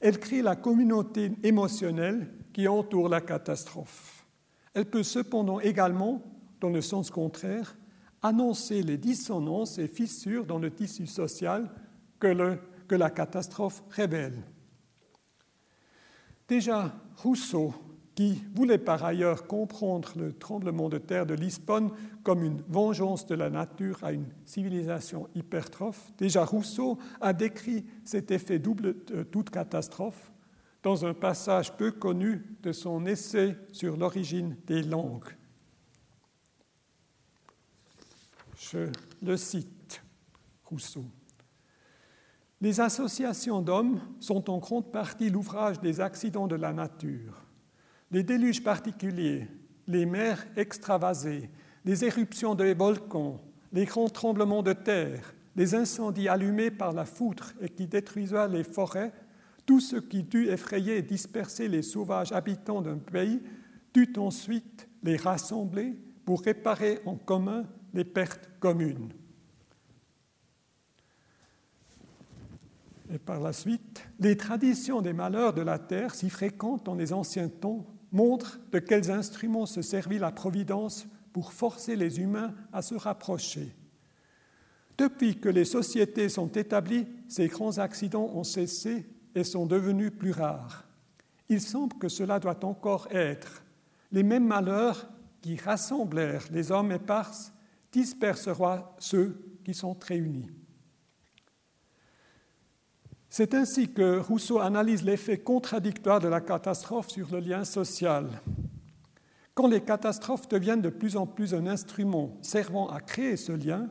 Elle crée la communauté émotionnelle qui entoure la catastrophe. Elle peut cependant également, dans le sens contraire, annoncer les dissonances et fissures dans le tissu social que, que la catastrophe révèle. Déjà, Rousseau qui voulait par ailleurs comprendre le tremblement de terre de Lisbonne comme une vengeance de la nature à une civilisation hypertrophe. Déjà Rousseau a décrit cet effet double de toute catastrophe dans un passage peu connu de son essai sur l'origine des langues. Je le cite, Rousseau. Les associations d'hommes sont en grande partie l'ouvrage des accidents de la nature les déluges particuliers, les mers extravasées, les éruptions des volcans, les grands tremblements de terre, les incendies allumés par la foudre et qui détruisaient les forêts, tout ce qui dut effrayer et disperser les sauvages habitants d'un pays, dut ensuite les rassembler pour réparer en commun les pertes communes. Et par la suite, les traditions des malheurs de la terre, si fréquentes dans les anciens temps, montre de quels instruments se servit la Providence pour forcer les humains à se rapprocher. Depuis que les sociétés sont établies, ces grands accidents ont cessé et sont devenus plus rares. Il semble que cela doit encore être. Les mêmes malheurs qui rassemblèrent les hommes éparses disperseront ceux qui sont réunis. C'est ainsi que Rousseau analyse l'effet contradictoire de la catastrophe sur le lien social. Quand les catastrophes deviennent de plus en plus un instrument servant à créer ce lien,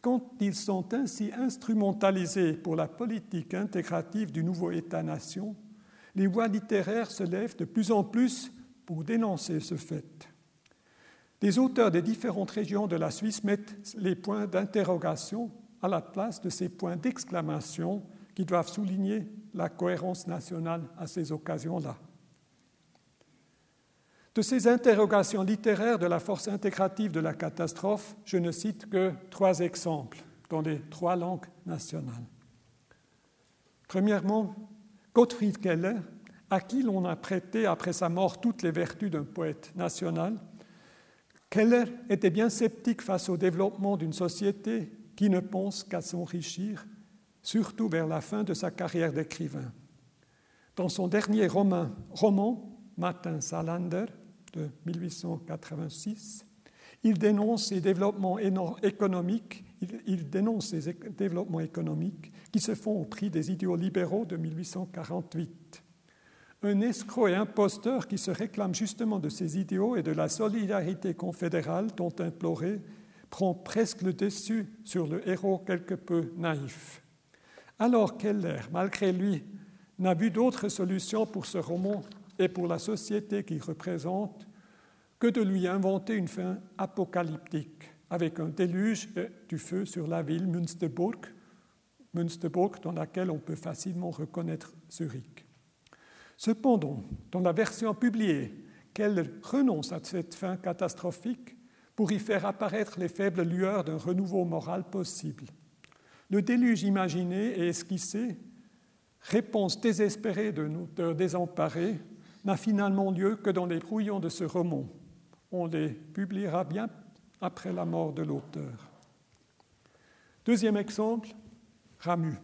quand ils sont ainsi instrumentalisés pour la politique intégrative du nouveau État-nation, les voix littéraires se lèvent de plus en plus pour dénoncer ce fait. Les auteurs des différentes régions de la Suisse mettent les points d'interrogation à la place de ces points d'exclamation qui doivent souligner la cohérence nationale à ces occasions-là. De ces interrogations littéraires de la force intégrative de la catastrophe, je ne cite que trois exemples dans les trois langues nationales. Premièrement, Gottfried Keller, à qui l'on a prêté après sa mort toutes les vertus d'un poète national, Keller était bien sceptique face au développement d'une société qui ne pense qu'à s'enrichir surtout vers la fin de sa carrière d'écrivain. Dans son dernier roman, roman Martin Salander, de 1886, il dénonce ces développements économiques, qui se font au prix des idéaux libéraux de 1848. Un escroc et imposteur qui se réclame justement de ces idéaux et de la solidarité confédérale dont imploré prend presque le dessus sur le héros quelque peu naïf. Alors Keller, malgré lui, n'a vu d'autre solution pour ce roman et pour la société qu'il représente que de lui inventer une fin apocalyptique avec un déluge du feu sur la ville Münsterburg, Münsterburg dans laquelle on peut facilement reconnaître Zurich. Cependant, dans la version publiée, Keller renonce à cette fin catastrophique pour y faire apparaître les faibles lueurs d'un renouveau moral possible. Le déluge imaginé et esquissé, réponse désespérée de nos désemparés, n'a finalement lieu que dans les brouillons de ce roman. On les publiera bien après la mort de l'auteur. Deuxième exemple, Ramu.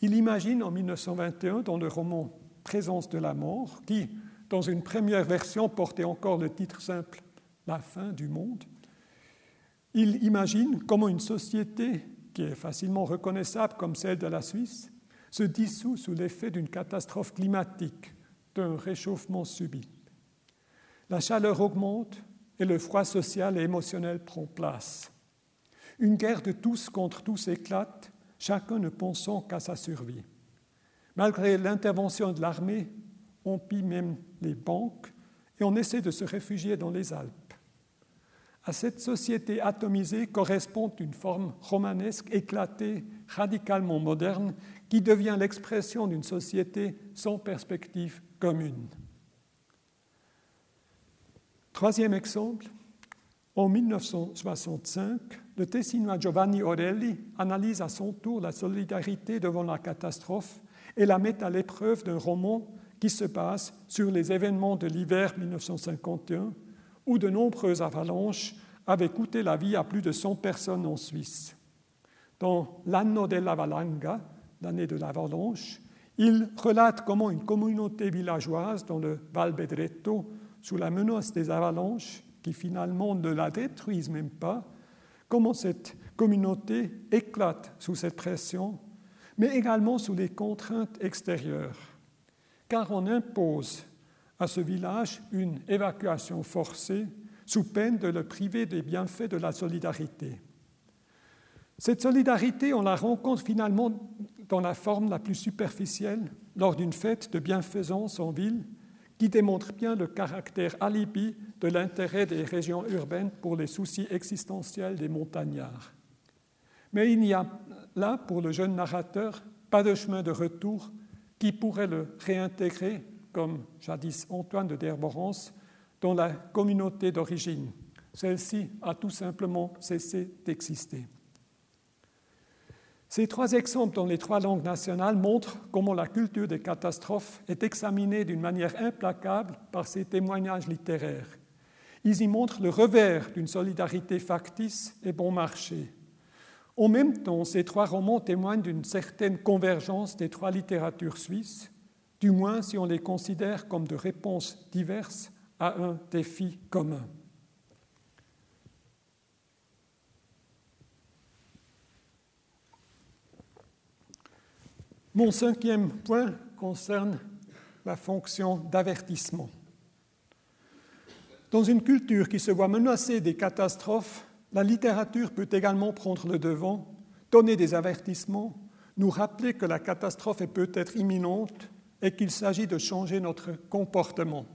Il imagine en 1921 dans le roman Présence de la mort, qui, dans une première version, portait encore le titre simple La fin du monde, il imagine comment une société qui est facilement reconnaissable comme celle de la Suisse, se dissout sous l'effet d'une catastrophe climatique, d'un réchauffement subit. La chaleur augmente et le froid social et émotionnel prend place. Une guerre de tous contre tous éclate, chacun ne pensant qu'à sa survie. Malgré l'intervention de l'armée, on pille même les banques et on essaie de se réfugier dans les Alpes. À cette société atomisée correspond une forme romanesque éclatée, radicalement moderne, qui devient l'expression d'une société sans perspective commune. Troisième exemple, en 1965, le Tessinois Giovanni Orelli analyse à son tour la solidarité devant la catastrophe et la met à l'épreuve d'un roman qui se base sur les événements de l'hiver 1951 où de nombreuses avalanches avaient coûté la vie à plus de 100 personnes en Suisse. Dans l'Anno della Valanga, l'année de l'avalanche, il relate comment une communauté villageoise dans le Val Bedretto, sous la menace des avalanches, qui finalement ne la détruisent même pas, comment cette communauté éclate sous cette pression, mais également sous les contraintes extérieures. Car on impose à ce village une évacuation forcée sous peine de le priver des bienfaits de la solidarité. Cette solidarité, on la rencontre finalement dans la forme la plus superficielle lors d'une fête de bienfaisance en ville qui démontre bien le caractère alibi de l'intérêt des régions urbaines pour les soucis existentiels des montagnards. Mais il n'y a là, pour le jeune narrateur, pas de chemin de retour qui pourrait le réintégrer, comme jadis Antoine de Derborance, dans la communauté d'origine. Celle-ci a tout simplement cessé d'exister. Ces trois exemples dans les trois langues nationales montrent comment la culture des catastrophes est examinée d'une manière implacable par ces témoignages littéraires. Ils y montrent le revers d'une solidarité factice et bon marché. En même temps, ces trois romans témoignent d'une certaine convergence des trois littératures suisses, du moins si on les considère comme de réponses diverses à un défi commun. Mon cinquième point concerne la fonction d'avertissement. Dans une culture qui se voit menacée des catastrophes, la littérature peut également prendre le devant, donner des avertissements, nous rappeler que la catastrophe est peut-être imminente et qu'il s'agit de changer notre comportement.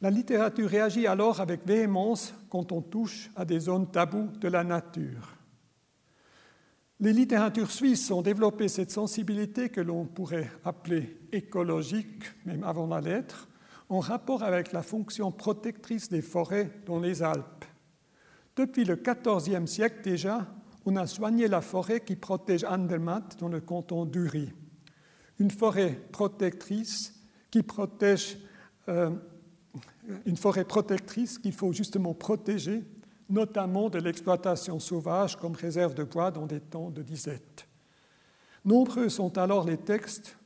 La littérature réagit alors avec véhémence quand on touche à des zones taboues de la nature. Les littératures suisses ont développé cette sensibilité que l'on pourrait appeler écologique, même avant la lettre, en rapport avec la fonction protectrice des forêts dans les Alpes. Depuis le XIVe siècle déjà, on a soigné la forêt qui protège Andermatt dans le canton d'Uri. Une forêt protectrice qui protège, euh, une forêt protectrice qu'il faut justement protéger notamment de l'exploitation sauvage comme réserve de bois dans des temps de disette. Nombreux sont alors les textes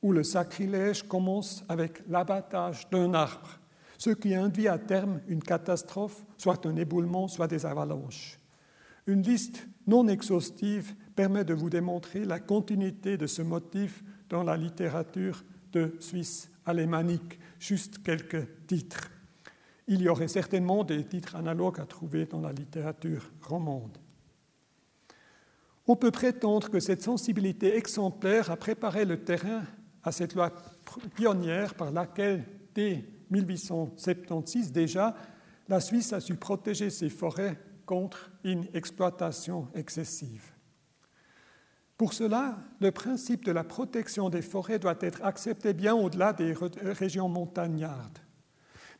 où le sacrilège commence avec l'abattage d'un arbre, ce qui induit à terme une catastrophe, soit un éboulement, soit des avalanches. Une liste non exhaustive permet de vous démontrer la continuité de ce motif dans la littérature de Suisse alémanique. Juste quelques titres il y aurait certainement des titres analogues à trouver dans la littérature romande. On peut prétendre que cette sensibilité exemplaire a préparé le terrain à cette loi pionnière par laquelle, dès 1876 déjà, la Suisse a su protéger ses forêts contre une exploitation excessive. Pour cela, le principe de la protection des forêts doit être accepté bien au-delà des régions montagnardes.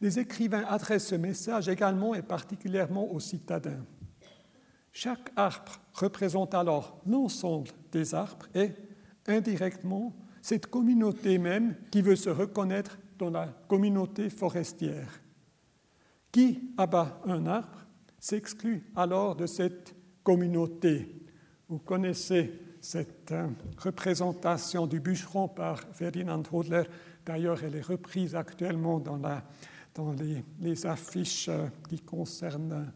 Les écrivains adressent ce message également et particulièrement aux citadins. Chaque arbre représente alors l'ensemble des arbres et, indirectement, cette communauté même qui veut se reconnaître dans la communauté forestière. Qui abat un arbre s'exclut alors de cette communauté. Vous connaissez cette euh, représentation du bûcheron par Ferdinand Hodler. D'ailleurs, elle est reprise actuellement dans les, affiches euh, qui concernent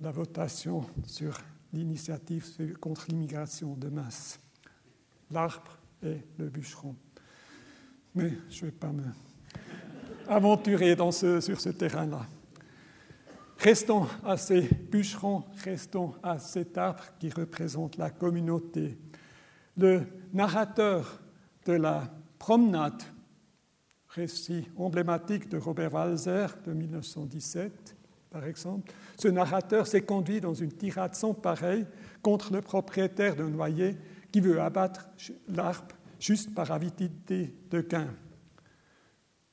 la votation sur l'initiative contre l'immigration de masse. L'arbre et le bûcheron. Mais je ne vais pas me aventurer sur ce terrain-là. Restons à ces bûcherons, restons à cet arbre qui représente la communauté. Le narrateur de la promenade récit emblématique de Robert Walzer de 1917, par exemple, ce narrateur s'est conduit dans une tirade sans pareille contre le propriétaire d'un noyer qui veut abattre l'arbre juste par avidité de gain.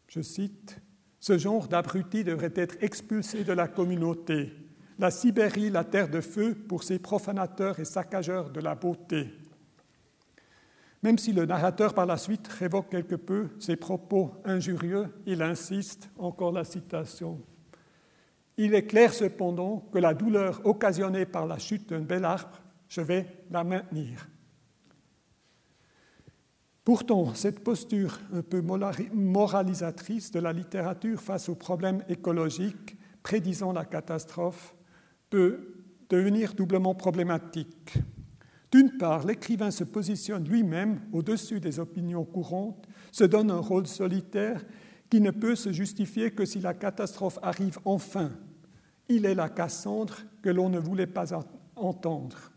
Je cite Ce genre d'abruti devrait être expulsé de la communauté. La Sibérie, la terre de feu, pour ses profanateurs et saccageurs de la beauté. Même si le narrateur par la suite révoque quelque peu ses propos injurieux, il insiste, encore la citation, Il est clair cependant que la douleur occasionnée par la chute d'un bel arbre, je vais la maintenir. Pourtant, cette posture un peu moralisatrice de la littérature face aux problèmes écologiques prédisant la catastrophe peut devenir doublement problématique. D'une part, l'écrivain se positionne lui-même au-dessus des opinions courantes, se donne un rôle solitaire qui ne peut se justifier que si la catastrophe arrive enfin. Il est la Cassandre que l'on ne voulait pas entendre.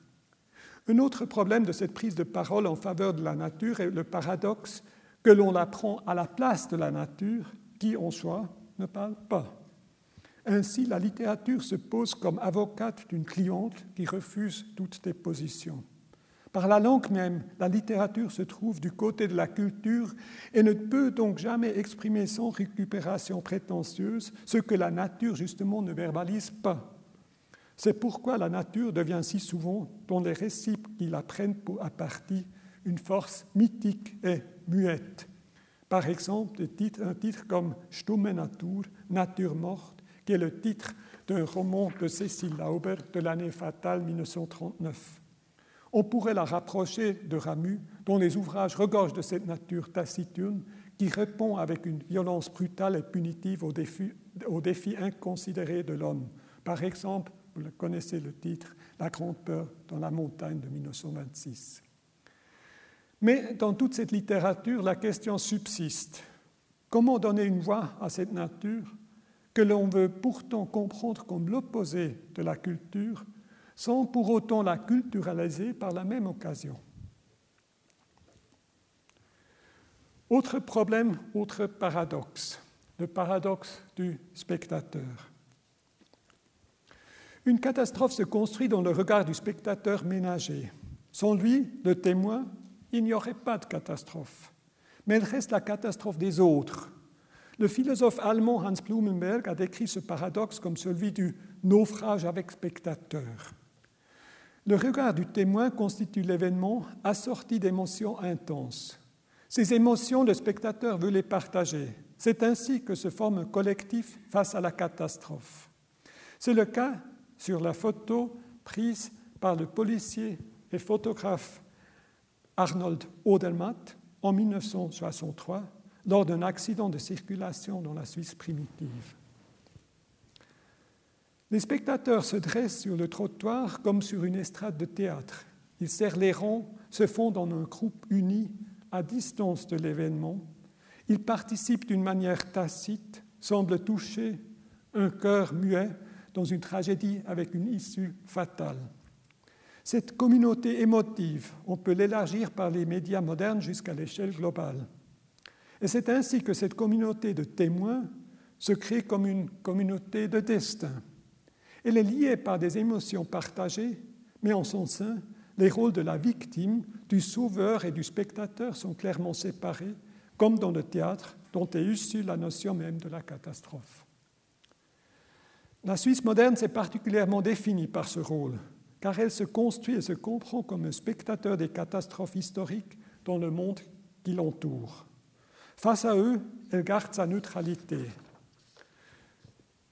Un autre problème de cette prise de parole en faveur de la nature est le paradoxe que l'on la prend à la place de la nature qui, en soi, ne parle pas. Ainsi, la littérature se pose comme avocate d'une cliente qui refuse toutes tes positions. Par la langue même, la littérature se trouve du côté de la culture et ne peut donc jamais exprimer sans récupération prétentieuse ce que la nature justement ne verbalise pas. C'est pourquoi la nature devient si souvent, dans les récits qui la prennent à partie, une force mythique et muette. Par exemple, un titre comme Stumme Natur, Nature morte, qui est le titre d'un roman de Cécile Lauber de l'année fatale 1939. On pourrait la rapprocher de Ramu, dont les ouvrages regorgent de cette nature taciturne qui répond avec une violence brutale et punitive aux défis inconsidérés de l'homme. Par exemple, vous connaissez le titre, La Grande Peur dans la montagne de 1926. Mais dans toute cette littérature, la question subsiste. Comment donner une voix à cette nature que l'on veut pourtant comprendre comme l'opposé de la culture, sans pour autant la culturaliser par la même occasion? Autre problème, autre paradoxe, le paradoxe du spectateur. Une catastrophe se construit dans le regard du spectateur ménager. Sans lui, le témoin, il n'y aurait pas de catastrophe. Mais elle reste la catastrophe des autres. Le philosophe allemand Hans Blumenberg a décrit ce paradoxe comme celui du naufrage avec spectateur. Le regard du témoin constitue l'événement assorti d'émotions intenses. Ces émotions, le spectateur veut les partager. C'est ainsi que se forme un collectif face à la catastrophe. C'est le cas sur la photo prise par le policier et photographe Arnold Odermatt en 1963 lors d'un accident de circulation dans la Suisse primitive. Les spectateurs se dressent sur le trottoir comme sur une estrade de théâtre. Ils serrent les rangs, se font dans un groupe uni à distance de l'événement. Ils participent d'une manière tacite, semblent toucher un cœur muet dans une tragédie avec une issue fatale. Cette communauté émotive, on peut l'élargir par les médias modernes jusqu'à l'échelle globale. Et c'est ainsi que cette communauté de témoins se crée comme une communauté de destin. Elle est liée par des émotions partagées, mais en son sein, les rôles de la victime, du sauveur et du spectateur sont clairement séparés, comme dans le théâtre dont est issue la notion même de la catastrophe. La Suisse moderne s'est particulièrement définie par ce rôle, car elle se construit et se comprend comme un spectateur des catastrophes historiques dans le monde qui l'entoure. Face à eux, elle garde sa neutralité.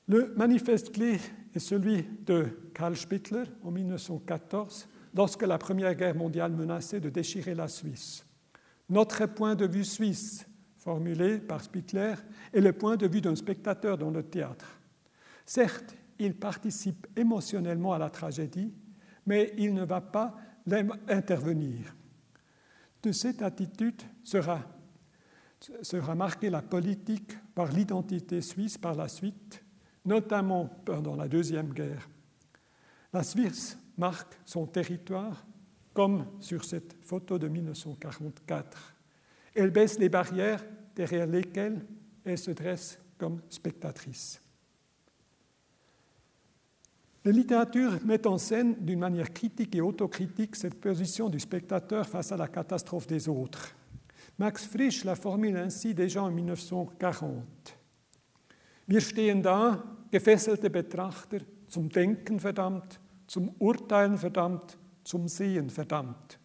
Le manifeste clé est celui de Karl Spittler en 1914, lorsque la Première Guerre mondiale menaçait de déchirer la Suisse. Notre point de vue suisse, formulé par Spittler, est le point de vue d'un spectateur dans le théâtre. Certes, il participe émotionnellement à la tragédie, mais il ne va pas intervenir. De cette attitude sera, sera marquée la politique par l'identité suisse par la suite, notamment pendant la Deuxième Guerre. La Suisse marque son territoire comme sur cette photo de 1944. Elle baisse les barrières derrière lesquelles elle se dresse comme spectatrice. La littérature met en scène d'une manière critique et autocritique cette position du spectateur face à la catastrophe des autres. Max Frisch la formule ainsi déjà en 1940. Wir stehen da, gefesselte Betrachter, zum Denken verdammt, zum Urteilen verdammt, zum Sehen verdammt.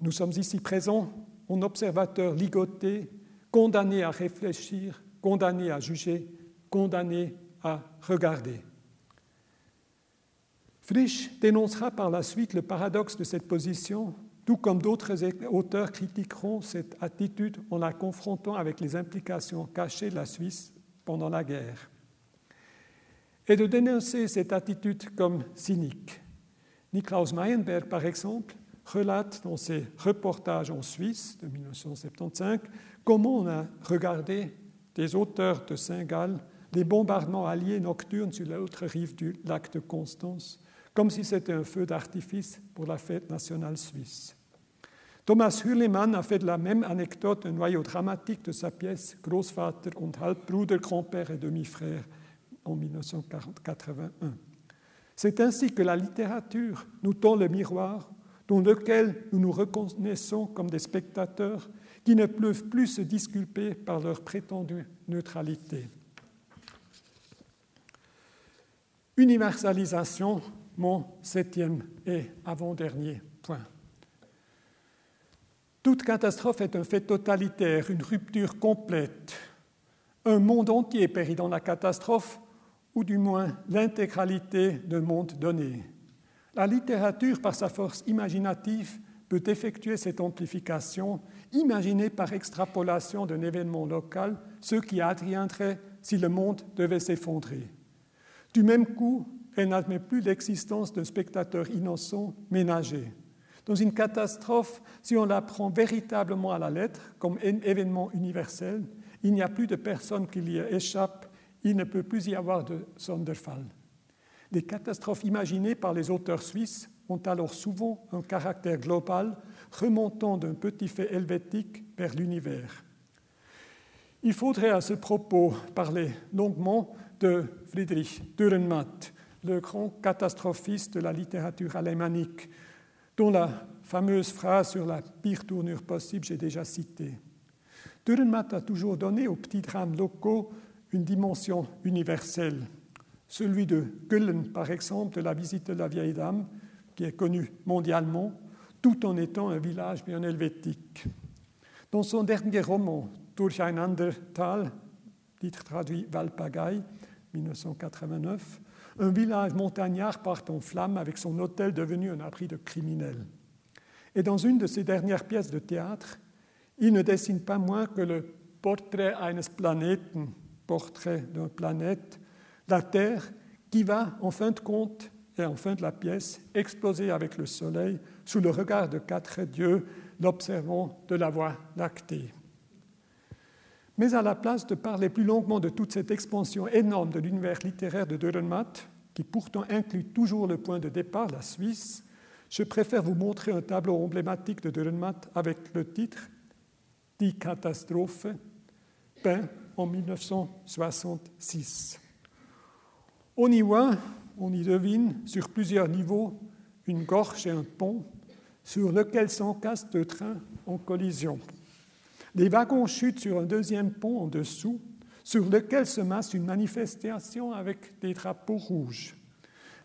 Nous sommes ici présents en observateurs ligotés, condamnés à réfléchir, condamnés à juger, condamnés à regarder. Frisch dénoncera par la suite le paradoxe de cette position, tout comme d'autres auteurs critiqueront cette attitude en la confrontant avec les implications cachées de la Suisse pendant la guerre, et de dénoncer cette attitude comme cynique. Niklaus Meyenberg, par exemple, relate dans ses reportages en Suisse de 1975 comment on a regardé des auteurs de Saint-Gall les bombardements alliés nocturnes sur l'autre rive du lac de Constance comme si c'était un feu d'artifice pour la fête nationale suisse. Thomas Hürlimann a fait de la même anecdote un noyau dramatique de sa pièce Großvater und Halbbruder, grand-père et demi-frère en 1981. C'est ainsi que la littérature nous tend le miroir dans lequel nous nous reconnaissons comme des spectateurs qui ne peuvent plus se disculper par leur prétendue neutralité. Universalisation mon septième et avant-dernier point. Toute catastrophe est un fait totalitaire, une rupture complète. Un monde entier périt dans la catastrophe, ou du moins l'intégralité d'un monde donné. La littérature, par sa force imaginative, peut effectuer cette amplification, imaginer par extrapolation d'un événement local ce qui adviendrait si le monde devait s'effondrer. Du même coup, elle n'admet plus l'existence d'un spectateur innocent ménager. Dans une catastrophe, si on la prend véritablement à la lettre comme un événement universel, il n'y a plus de personne qui y échappe, il ne peut plus y avoir de Sonderfall. Les catastrophes imaginées par les auteurs suisses ont alors souvent un caractère global, remontant d'un petit fait helvétique vers l'univers. Il faudrait à ce propos parler longuement de Friedrich Dürrenmatt, le grand catastrophiste de la littérature alémanique, dont la fameuse phrase sur la pire tournure possible j'ai déjà cité. Dürrenmatt a toujours donné aux petits drames locaux une dimension universelle. Celui de Gullen, par exemple, de la visite de la vieille dame, qui est connu mondialement, tout en étant un village bien helvétique. Dans son dernier roman, Durcheinandertal, titre traduit Valpagaille, 1989, un village montagnard part en flammes avec son hôtel devenu un abri de criminels. Et dans une de ses dernières pièces de théâtre, il ne dessine pas moins que le portrait eines Planeten, portrait d'une planète, la Terre, qui va, en fin de compte et en fin de la pièce, exploser avec le Soleil sous le regard de quatre dieux, l'observant de la Voie lactée. Mais à la place de parler plus longuement de toute cette expansion énorme de l'univers littéraire de Dürrenmatt, qui pourtant inclut toujours le point de départ, la Suisse, je préfère vous montrer un tableau emblématique de Dürrenmatt avec le titre Die Katastrophe, peint en 1966. On y voit, on y devine, sur plusieurs niveaux, une gorge et un pont sur lequel s'encasse deux trains en collision. Les wagons chutent sur un deuxième pont en dessous, sur lequel se masse une manifestation avec des drapeaux rouges.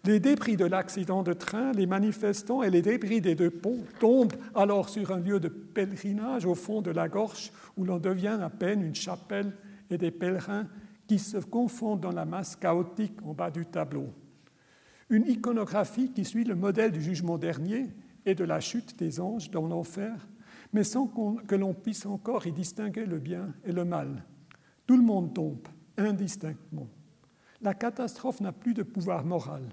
Les débris de l'accident de train, les manifestants et les débris des deux ponts tombent alors sur un lieu de pèlerinage au fond de la gorge où l'on devient à peine une chapelle et des pèlerins qui se confondent dans la masse chaotique en bas du tableau. Une iconographie qui suit le modèle du jugement dernier et de la chute des anges dans l'enfer mais sans que l'on puisse encore y distinguer le bien et le mal. Tout le monde tombe, indistinctement. La catastrophe n'a plus de pouvoir moral.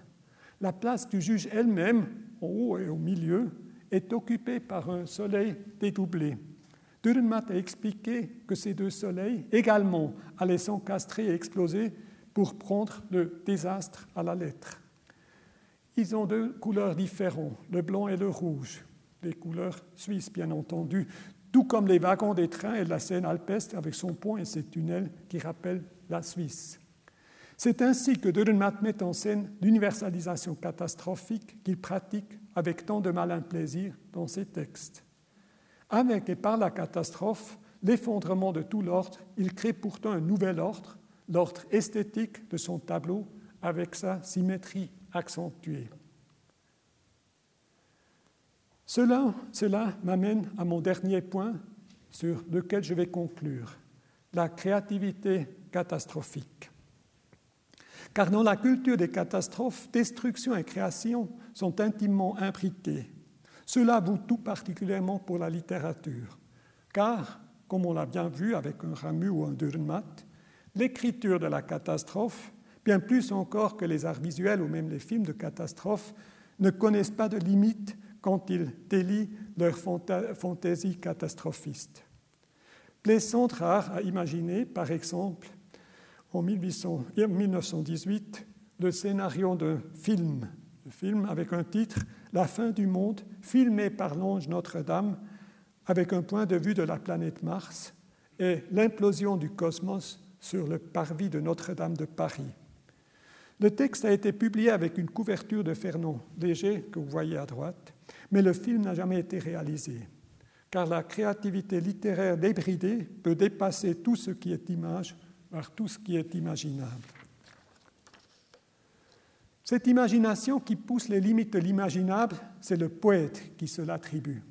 La place du juge elle-même, en haut et au milieu, est occupée par un soleil dédoublé. Dürrenmatt a expliqué que ces deux soleils également allaient s'encastrer et exploser pour prendre le désastre à la lettre. Ils ont deux couleurs différentes, le blanc et le rouge les couleurs suisses, bien entendu, tout comme les wagons des trains et la Seine alpestre avec son pont et ses tunnels qui rappellent la Suisse. C'est ainsi que Dürrenmatt met en scène l'universalisation catastrophique qu'il pratique avec tant de malin plaisir dans ses textes. Avec et par la catastrophe, l'effondrement de tout l'ordre, il crée pourtant un nouvel ordre, l'ordre esthétique de son tableau, avec sa symétrie accentuée. Cela, m'amène à mon dernier point sur lequel je vais conclure, la créativité catastrophique. car dans la culture des catastrophes, destruction et création sont intimement imbriquées. Cela vaut tout particulièrement pour la littérature, car, comme on l'a bien vu avec un Ramu ou un Dürrenmatt, l'écriture de la catastrophe, bien plus encore que les arts visuels ou même les films de catastrophe, ne connaissent pas de limites quand ils délient leur fantaisie catastrophiste. Plessante rare a imaginé, par exemple, en 1918, le scénario d'un film, un film avec un titre La fin du monde, filmé par l'ange Notre-Dame, avec un point de vue de la planète Mars et l'implosion du cosmos sur le parvis de Notre-Dame de Paris. Le texte a été publié avec une couverture de Fernand Léger, que vous voyez à droite, mais le film n'a jamais été réalisé, car la créativité littéraire débridée peut dépasser tout ce qui est image par tout ce qui est imaginable. Cette imagination qui pousse les limites de l'imaginable, c'est le poète qui se l'attribue.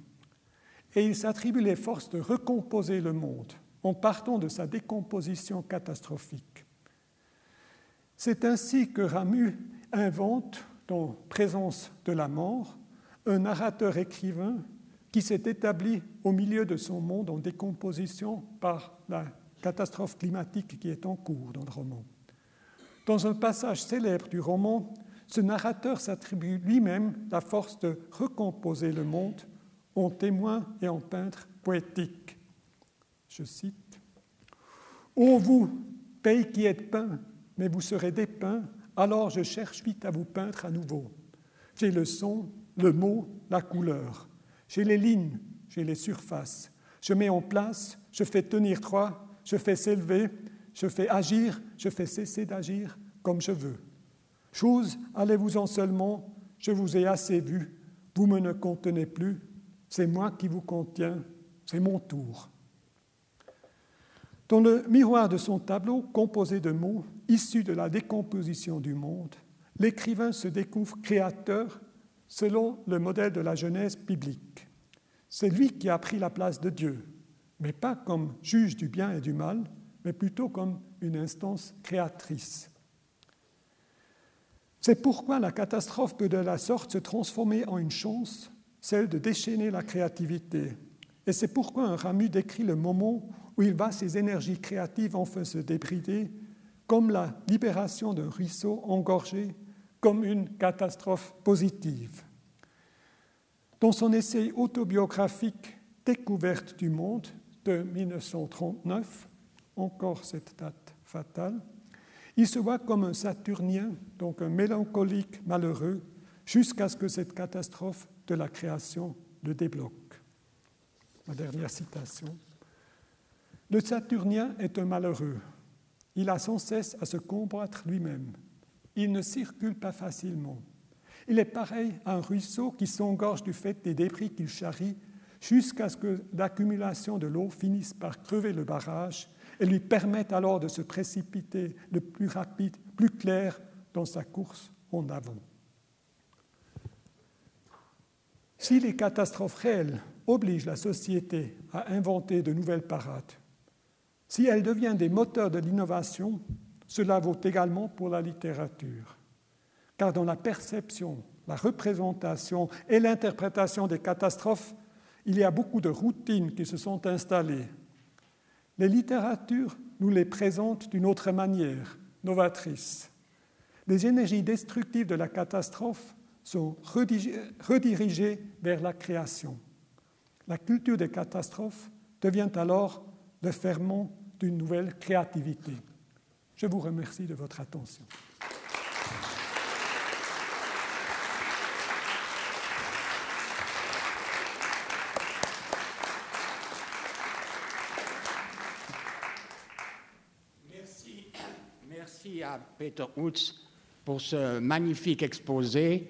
Et il s'attribue les forces de recomposer le monde en partant de sa décomposition catastrophique. C'est ainsi que Ramu invente, dans Présence de la mort, un narrateur écrivain qui s'est établi au milieu de son monde en décomposition par la catastrophe climatique qui est en cours dans le roman. Dans un passage célèbre du roman, ce narrateur s'attribue lui-même la force de recomposer le monde en témoin et en peintre poétique. Je cite Ô vous, pays qui êtes peints, mais vous serez dépeints, alors je cherche vite à vous peindre à nouveau. J'ai le son, le mot, la couleur. J'ai les lignes, j'ai les surfaces. Je mets en place, je fais tenir droit, je fais s'élever, je fais agir, je fais cesser d'agir comme je veux. Chose, allez-vous-en seulement, je vous ai assez vu, vous me ne contenez plus, c'est moi qui vous contiens, c'est mon tour. Dans le miroir de son tableau composé de mots issus de la décomposition du monde, l'écrivain se découvre créateur selon le modèle de la Genèse biblique. C'est lui qui a pris la place de Dieu, mais pas comme juge du bien et du mal, mais plutôt comme une instance créatrice. C'est pourquoi la catastrophe peut de la sorte se transformer en une chance, celle de déchaîner la créativité. Et c'est pourquoi un Ramu décrit le moment où il va ses énergies créatives enfin se débrider, comme la libération d'un ruisseau engorgé, comme une catastrophe positive. Dans son essai autobiographique Découverte du monde, de 1939, encore cette date fatale, il se voit comme un Saturnien, donc un mélancolique malheureux, jusqu'à ce que cette catastrophe de la création le débloque. Ma dernière citation. Le Saturnien est un malheureux. Il a sans cesse à se combattre lui-même. Il ne circule pas facilement. Il est pareil à un ruisseau qui s'engorge du fait des débris qu'il charrie jusqu'à ce que l'accumulation de l'eau finisse par crever le barrage et lui permette alors de se précipiter le plus rapide, plus clair dans sa course en avant. Si les catastrophes réelles obligent la société à inventer de nouvelles parades, si elles deviennent des moteurs de l'innovation, cela vaut également pour la littérature. Car dans la perception, la représentation et l'interprétation des catastrophes, il y a beaucoup de routines qui se sont installées. Les littératures nous les présentent d'une autre manière, novatrice. Les énergies destructives de la catastrophe sont redirigées vers la création. La culture des catastrophes devient alors le ferment d'une nouvelle créativité. Je vous remercie de votre attention. à Peter Utz pour ce magnifique exposé.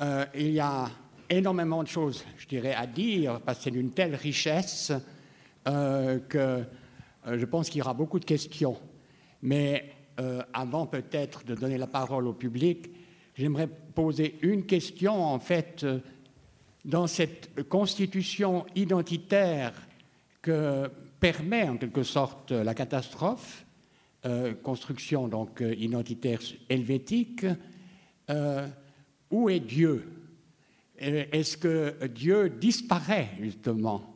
Euh, il y a énormément de choses, je dirais, à dire, parce que c'est d'une telle richesse euh, que euh, je pense qu'il y aura beaucoup de questions. Mais avant peut-être de donner la parole au public, j'aimerais poser une question, en fait, dans cette constitution identitaire que permet en quelque sorte la catastrophe construction donc identitaire helvétique, où est Dieu? Est-ce que Dieu disparaît justement,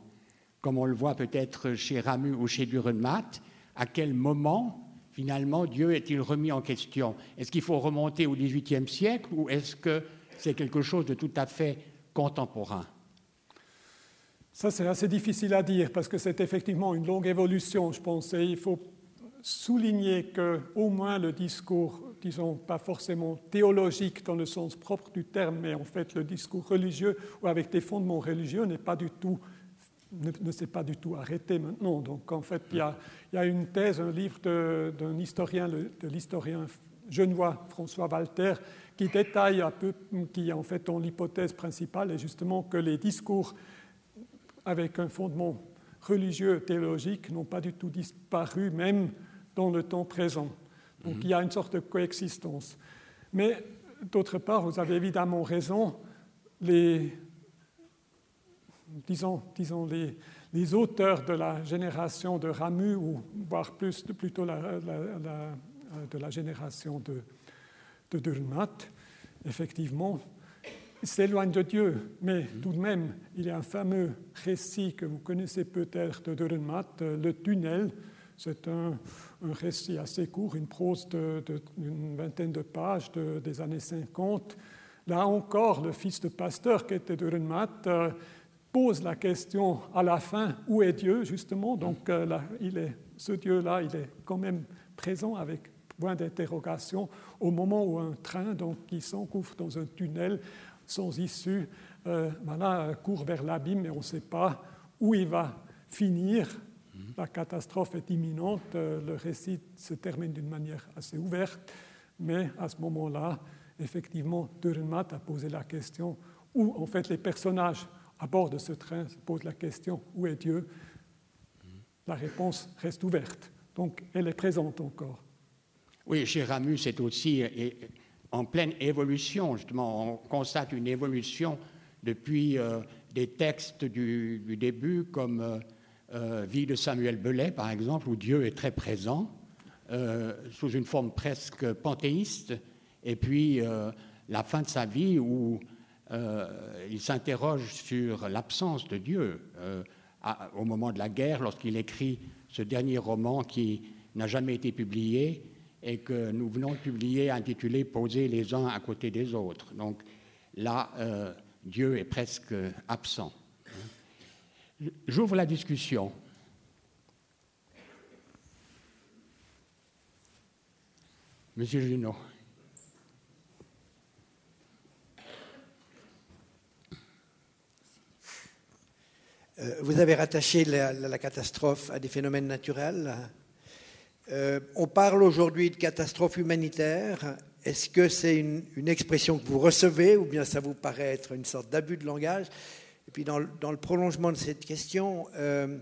comme on le voit peut-être chez Ramu ou chez Dürrenmatt À quel moment finalement Dieu est-il remis en question? Est-ce qu'il faut remonter au XVIIIe siècle ou est-ce que c'est quelque chose de tout à fait contemporain? Ça, c'est assez difficile à dire parce que c'est effectivement une longue évolution, je pense. Et il faut souligner que au moins le discours, disons pas forcément théologique dans le sens propre du terme, mais en fait le discours religieux ou avec des fondements religieux n'est pas du tout ne, s'est pas du tout arrêté maintenant. Donc en fait, il y a, il y a une thèse, un livre d'un historien, de l'historien genevois François Walter, qui détaille un peu, qui en fait ont l'hypothèse principale est justement que les discours avec un fondement religieux, théologique, n'ont pas du tout disparu, même dans le temps présent. Donc mhm. il y a une sorte de coexistence. Mais d'autre part, vous avez évidemment raison, les, disons, disons les, les, auteurs de la génération de Ramu, ou voire plus, plutôt la, de la génération de, de Durmat, effectivement, s'éloignent de Dieu. Mais mhm. tout de même, il y a un fameux récit que vous connaissez peut-être de Durmat, le tunnel. C'est un, un, récit assez court, une prose d'une vingtaine de pages des années 50. Là encore, le fils de pasteur qui était Durmat euh, pose la question à la fin où est Dieu, justement? Donc, euh, là, il est, ce Dieu-là, il est quand même présent avec point d'interrogation au moment où un train donc, qui s'engouffre dans un tunnel sans issue euh, voilà, court vers l'abîme et on ne sait pas où il va finir. La catastrophe est imminente, euh, le récit se termine d'une manière assez ouverte, mais à ce moment-là, effectivement, Dürrenmatt a posé la question où, en fait, les personnages à bord de ce train se posent la question où est Dieu? La réponse reste ouverte, donc elle est présente encore. Oui, chez Ramus, c'est aussi en pleine évolution, justement. On constate une évolution depuis euh, des textes du, début, comme euh, euh, Vie de Samuel Belay, par exemple, où Dieu est très présent, sous une forme presque panthéiste, et puis la fin de sa vie, où il s'interroge sur l'absence de Dieu. au moment de la guerre, lorsqu'il écrit ce dernier roman qui n'a jamais été publié, et que nous venons de publier intitulé Poser les uns à côté des autres. Donc là, euh, Dieu est presque absent. J'ouvre la discussion. Monsieur Junot. Vous avez rattaché la, catastrophe à des phénomènes naturels. Euh, on parle aujourd'hui de catastrophe humanitaire. Est-ce que c'est une, expression que vous recevez ou bien ça vous paraît être une sorte d'abus de langage? Et puis dans, le prolongement de cette question, euh,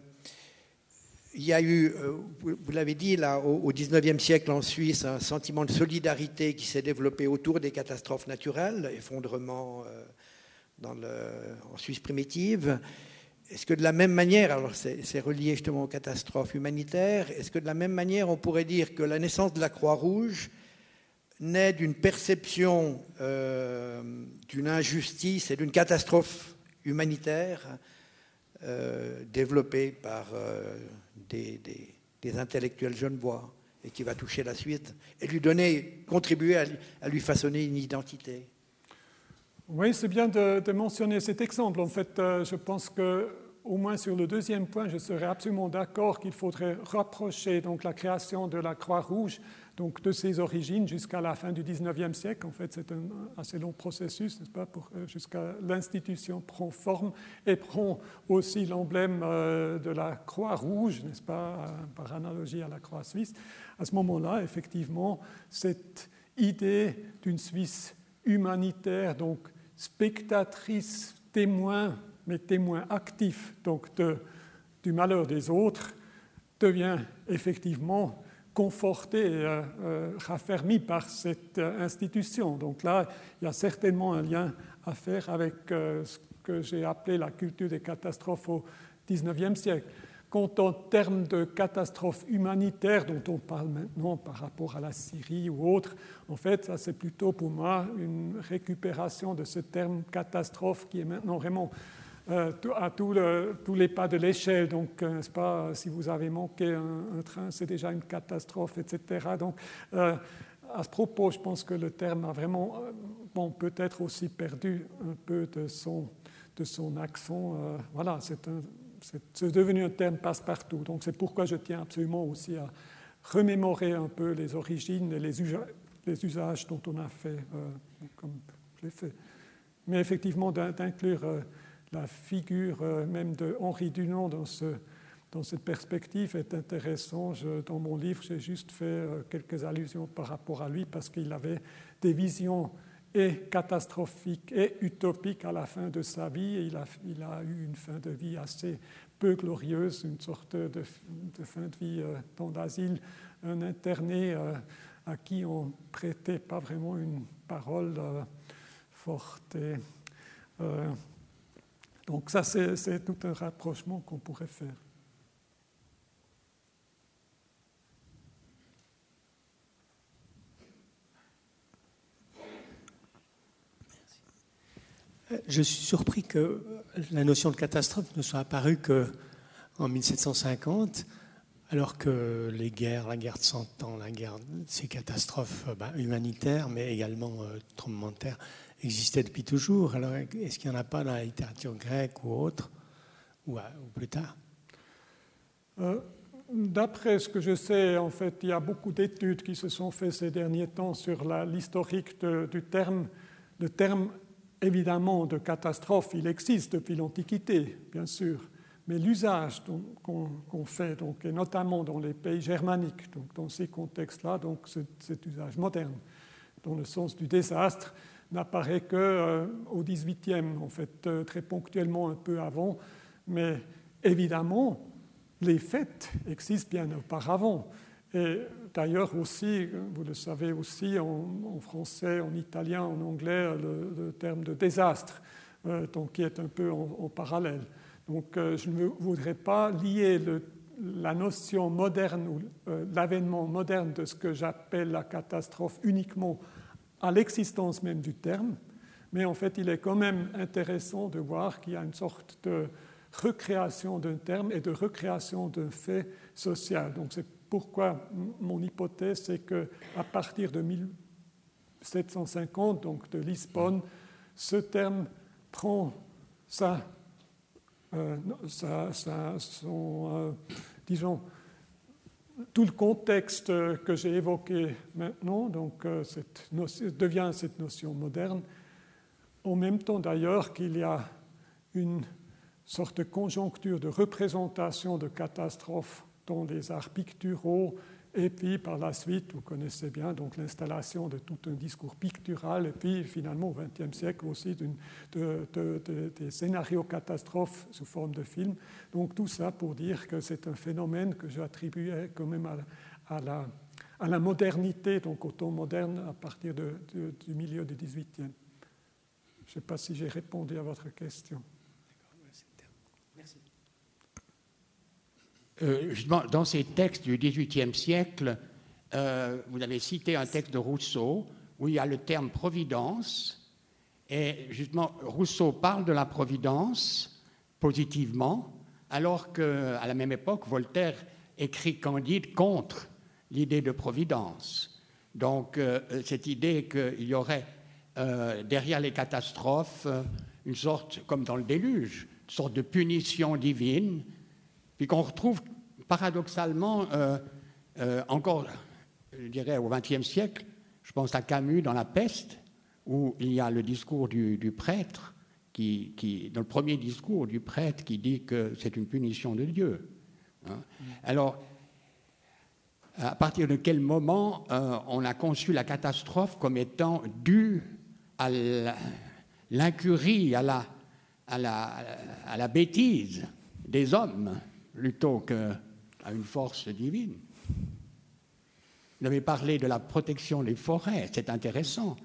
il y a eu, euh, vous l'avez dit, là, au, XIXe siècle en Suisse, un sentiment de solidarité qui s'est développé autour des catastrophes naturelles, effondrement en Suisse primitive. Est-ce que de la même manière, alors c'est relié justement aux catastrophes humanitaires, est-ce que de la même manière on pourrait dire que la naissance de la Croix-Rouge naît d'une perception euh, d'une injustice et d'une catastrophe humanitaire euh, développée par euh, des, des, intellectuels genevois et qui va toucher la suite et lui donner, contribuer à lui façonner une identité? Oui, c'est bien de, mentionner cet exemple. En fait, euh, je pense que au moins sur le deuxième point, je serais absolument d'accord qu'il faudrait rapprocher donc la création de la Croix-Rouge donc de ses origines jusqu'à la fin du XIXe siècle. En fait, c'est un assez long processus, n'est-ce pas, euh, jusqu'à l'institution prend forme et prend aussi l'emblème euh, de la Croix-Rouge, n'est-ce pas, par analogie à la Croix suisse. À ce moment-là, effectivement, cette idée d'une Suisse humanitaire, donc spectatrice, témoin, mais témoin actif donc du malheur des autres, devient effectivement conforté euh, euh, raffermi par cette euh, institution. Donc là, il y a certainement un lien à faire avec ce que j'ai appelé la culture des catastrophes au XIXe siècle. En termes de catastrophe humanitaire dont on parle maintenant par rapport à la Syrie ou autre, en fait, ça c'est plutôt pour moi une récupération de ce terme catastrophe qui est maintenant vraiment euh, à tous les pas de l'échelle. Donc, euh, n'est-ce pas, si vous avez manqué un, train, c'est déjà une catastrophe, etc. Donc, euh, à ce propos, je pense que le terme a vraiment, peut-être aussi perdu un peu de son, de son accent. voilà, c'est un c'est devenu un terme passe-partout. Donc c'est pourquoi je tiens absolument aussi à remémorer un peu les origines et les, usages, dont on a fait, euh, comme je l'ai fait. Mais effectivement, d'inclure euh, la figure euh, même de Henri Dunant dans, ce, dans cette perspective est intéressant. dans mon livre, j'ai juste fait quelques allusions par rapport à lui parce qu'il avait des visions et catastrophique et utopique à la fin de sa vie. Il, a, il a eu une fin de vie assez peu glorieuse, une sorte de, fin de vie euh, dans l'asile, un interné euh, à qui on prêtait pas vraiment une parole euh, forte. Donc ça, c'est tout un rapprochement qu'on pourrait faire. Je suis surpris que la notion de catastrophe ne soit apparue qu'en 1750, alors que les guerres, la guerre de Cent Ans, la guerre, ces catastrophes euh, bah, humanitaires, mais également euh, tremblements de terre, existaient depuis toujours. Alors, est-ce qu'il n'y en a pas dans la littérature grecque ou autre, ou, plus tard? Euh, D'après ce que je sais, en fait, il y a beaucoup d'études qui se sont faites ces derniers temps sur l'historique du terme. Le terme évidemment de catastrophe, il existe depuis l'Antiquité, bien sûr, mais l'usage qu'on fait, donc, et notamment dans les pays germaniques, donc dans ces contextes-là, donc cet usage moderne, dans le sens du désastre, n'apparaît qu'au euh, XVIIIe, en fait, euh, très ponctuellement un peu avant, mais évidemment, les fêtes existent bien auparavant. D'ailleurs aussi, vous le savez aussi, en, français, en italien, en anglais, le, terme de désastre, euh, donc, qui est un peu en, parallèle. Donc euh, je ne voudrais pas lier la notion moderne ou euh, l'avènement moderne de ce que j'appelle la catastrophe uniquement à l'existence même du terme, mais en fait il est quand même intéressant de voir qu'il y a une sorte de recréation d'un terme et de recréation d'un fait social. Donc c'est pourquoi mon hypothèse, c'est qu'à partir de 1750, donc de Lisbonne, ce terme prend sa, euh, son, euh, disons, tout le contexte que j'ai évoqué maintenant, donc euh, devient cette notion moderne, en même temps d'ailleurs qu'il y a une sorte de conjoncture de représentation de catastrophes dans les arts picturaux, et puis par la suite, vous connaissez bien donc l'installation de tout un discours pictural, et puis finalement au XXe siècle aussi des scénarios catastrophes sous forme de films. Donc tout ça pour dire que c'est un phénomène que j'attribuais quand même à, la, à, la, modernité, donc au temps moderne à partir du milieu du XVIIIe. Je ne sais pas si j'ai répondu à votre question. Euh, justement, dans ces textes du XVIIIe siècle, euh, vous avez cité un texte de Rousseau où il y a le terme providence. Et justement, Rousseau parle de la providence positivement, alors qu'à la même époque, Voltaire écrit Candide contre l'idée de providence. Donc, euh, cette idée qu'il y aurait derrière les catastrophes une sorte, comme dans le déluge, une sorte de punition divine puis qu'on retrouve paradoxalement euh, euh, encore, je dirais, au XXe siècle, je pense à Camus dans La peste, où il y a le discours du, prêtre, qui, dans le premier discours du prêtre, qui dit que c'est une punition de Dieu. Hein. Alors, à partir de quel moment euh, on a conçu la catastrophe comme étant due à l'incurie, à la, à, la, à la bêtise des hommes? Plutôt qu'à une force divine. Vous avez parlé de la protection des forêts, c'est intéressant.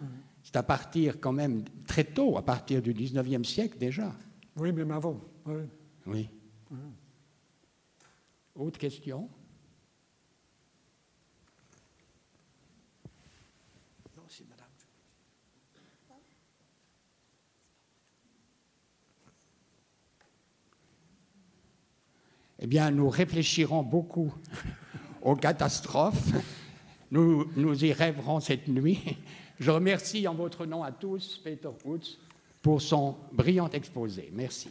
C'est à partir quand même très tôt, à partir du 19e siècle déjà. Oui, même avant. Oui. Autre question Non, c'est madame. Eh bien, nous réfléchirons beaucoup aux catastrophes. Nous, nous y rêverons cette nuit. Je remercie en votre nom à tous Peter Woods pour son brillant exposé. Merci.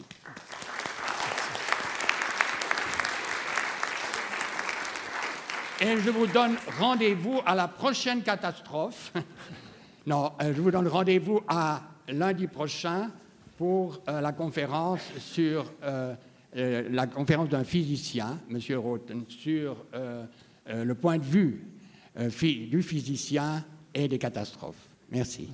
Et je vous donne rendez-vous à la prochaine catastrophe. Non, euh, je vous donne rendez-vous à lundi prochain pour euh, la conférence sur euh, euh, la conférence d'un physicien, M. Roten, sur euh, euh, le point de vue du physicien et des catastrophes. Merci.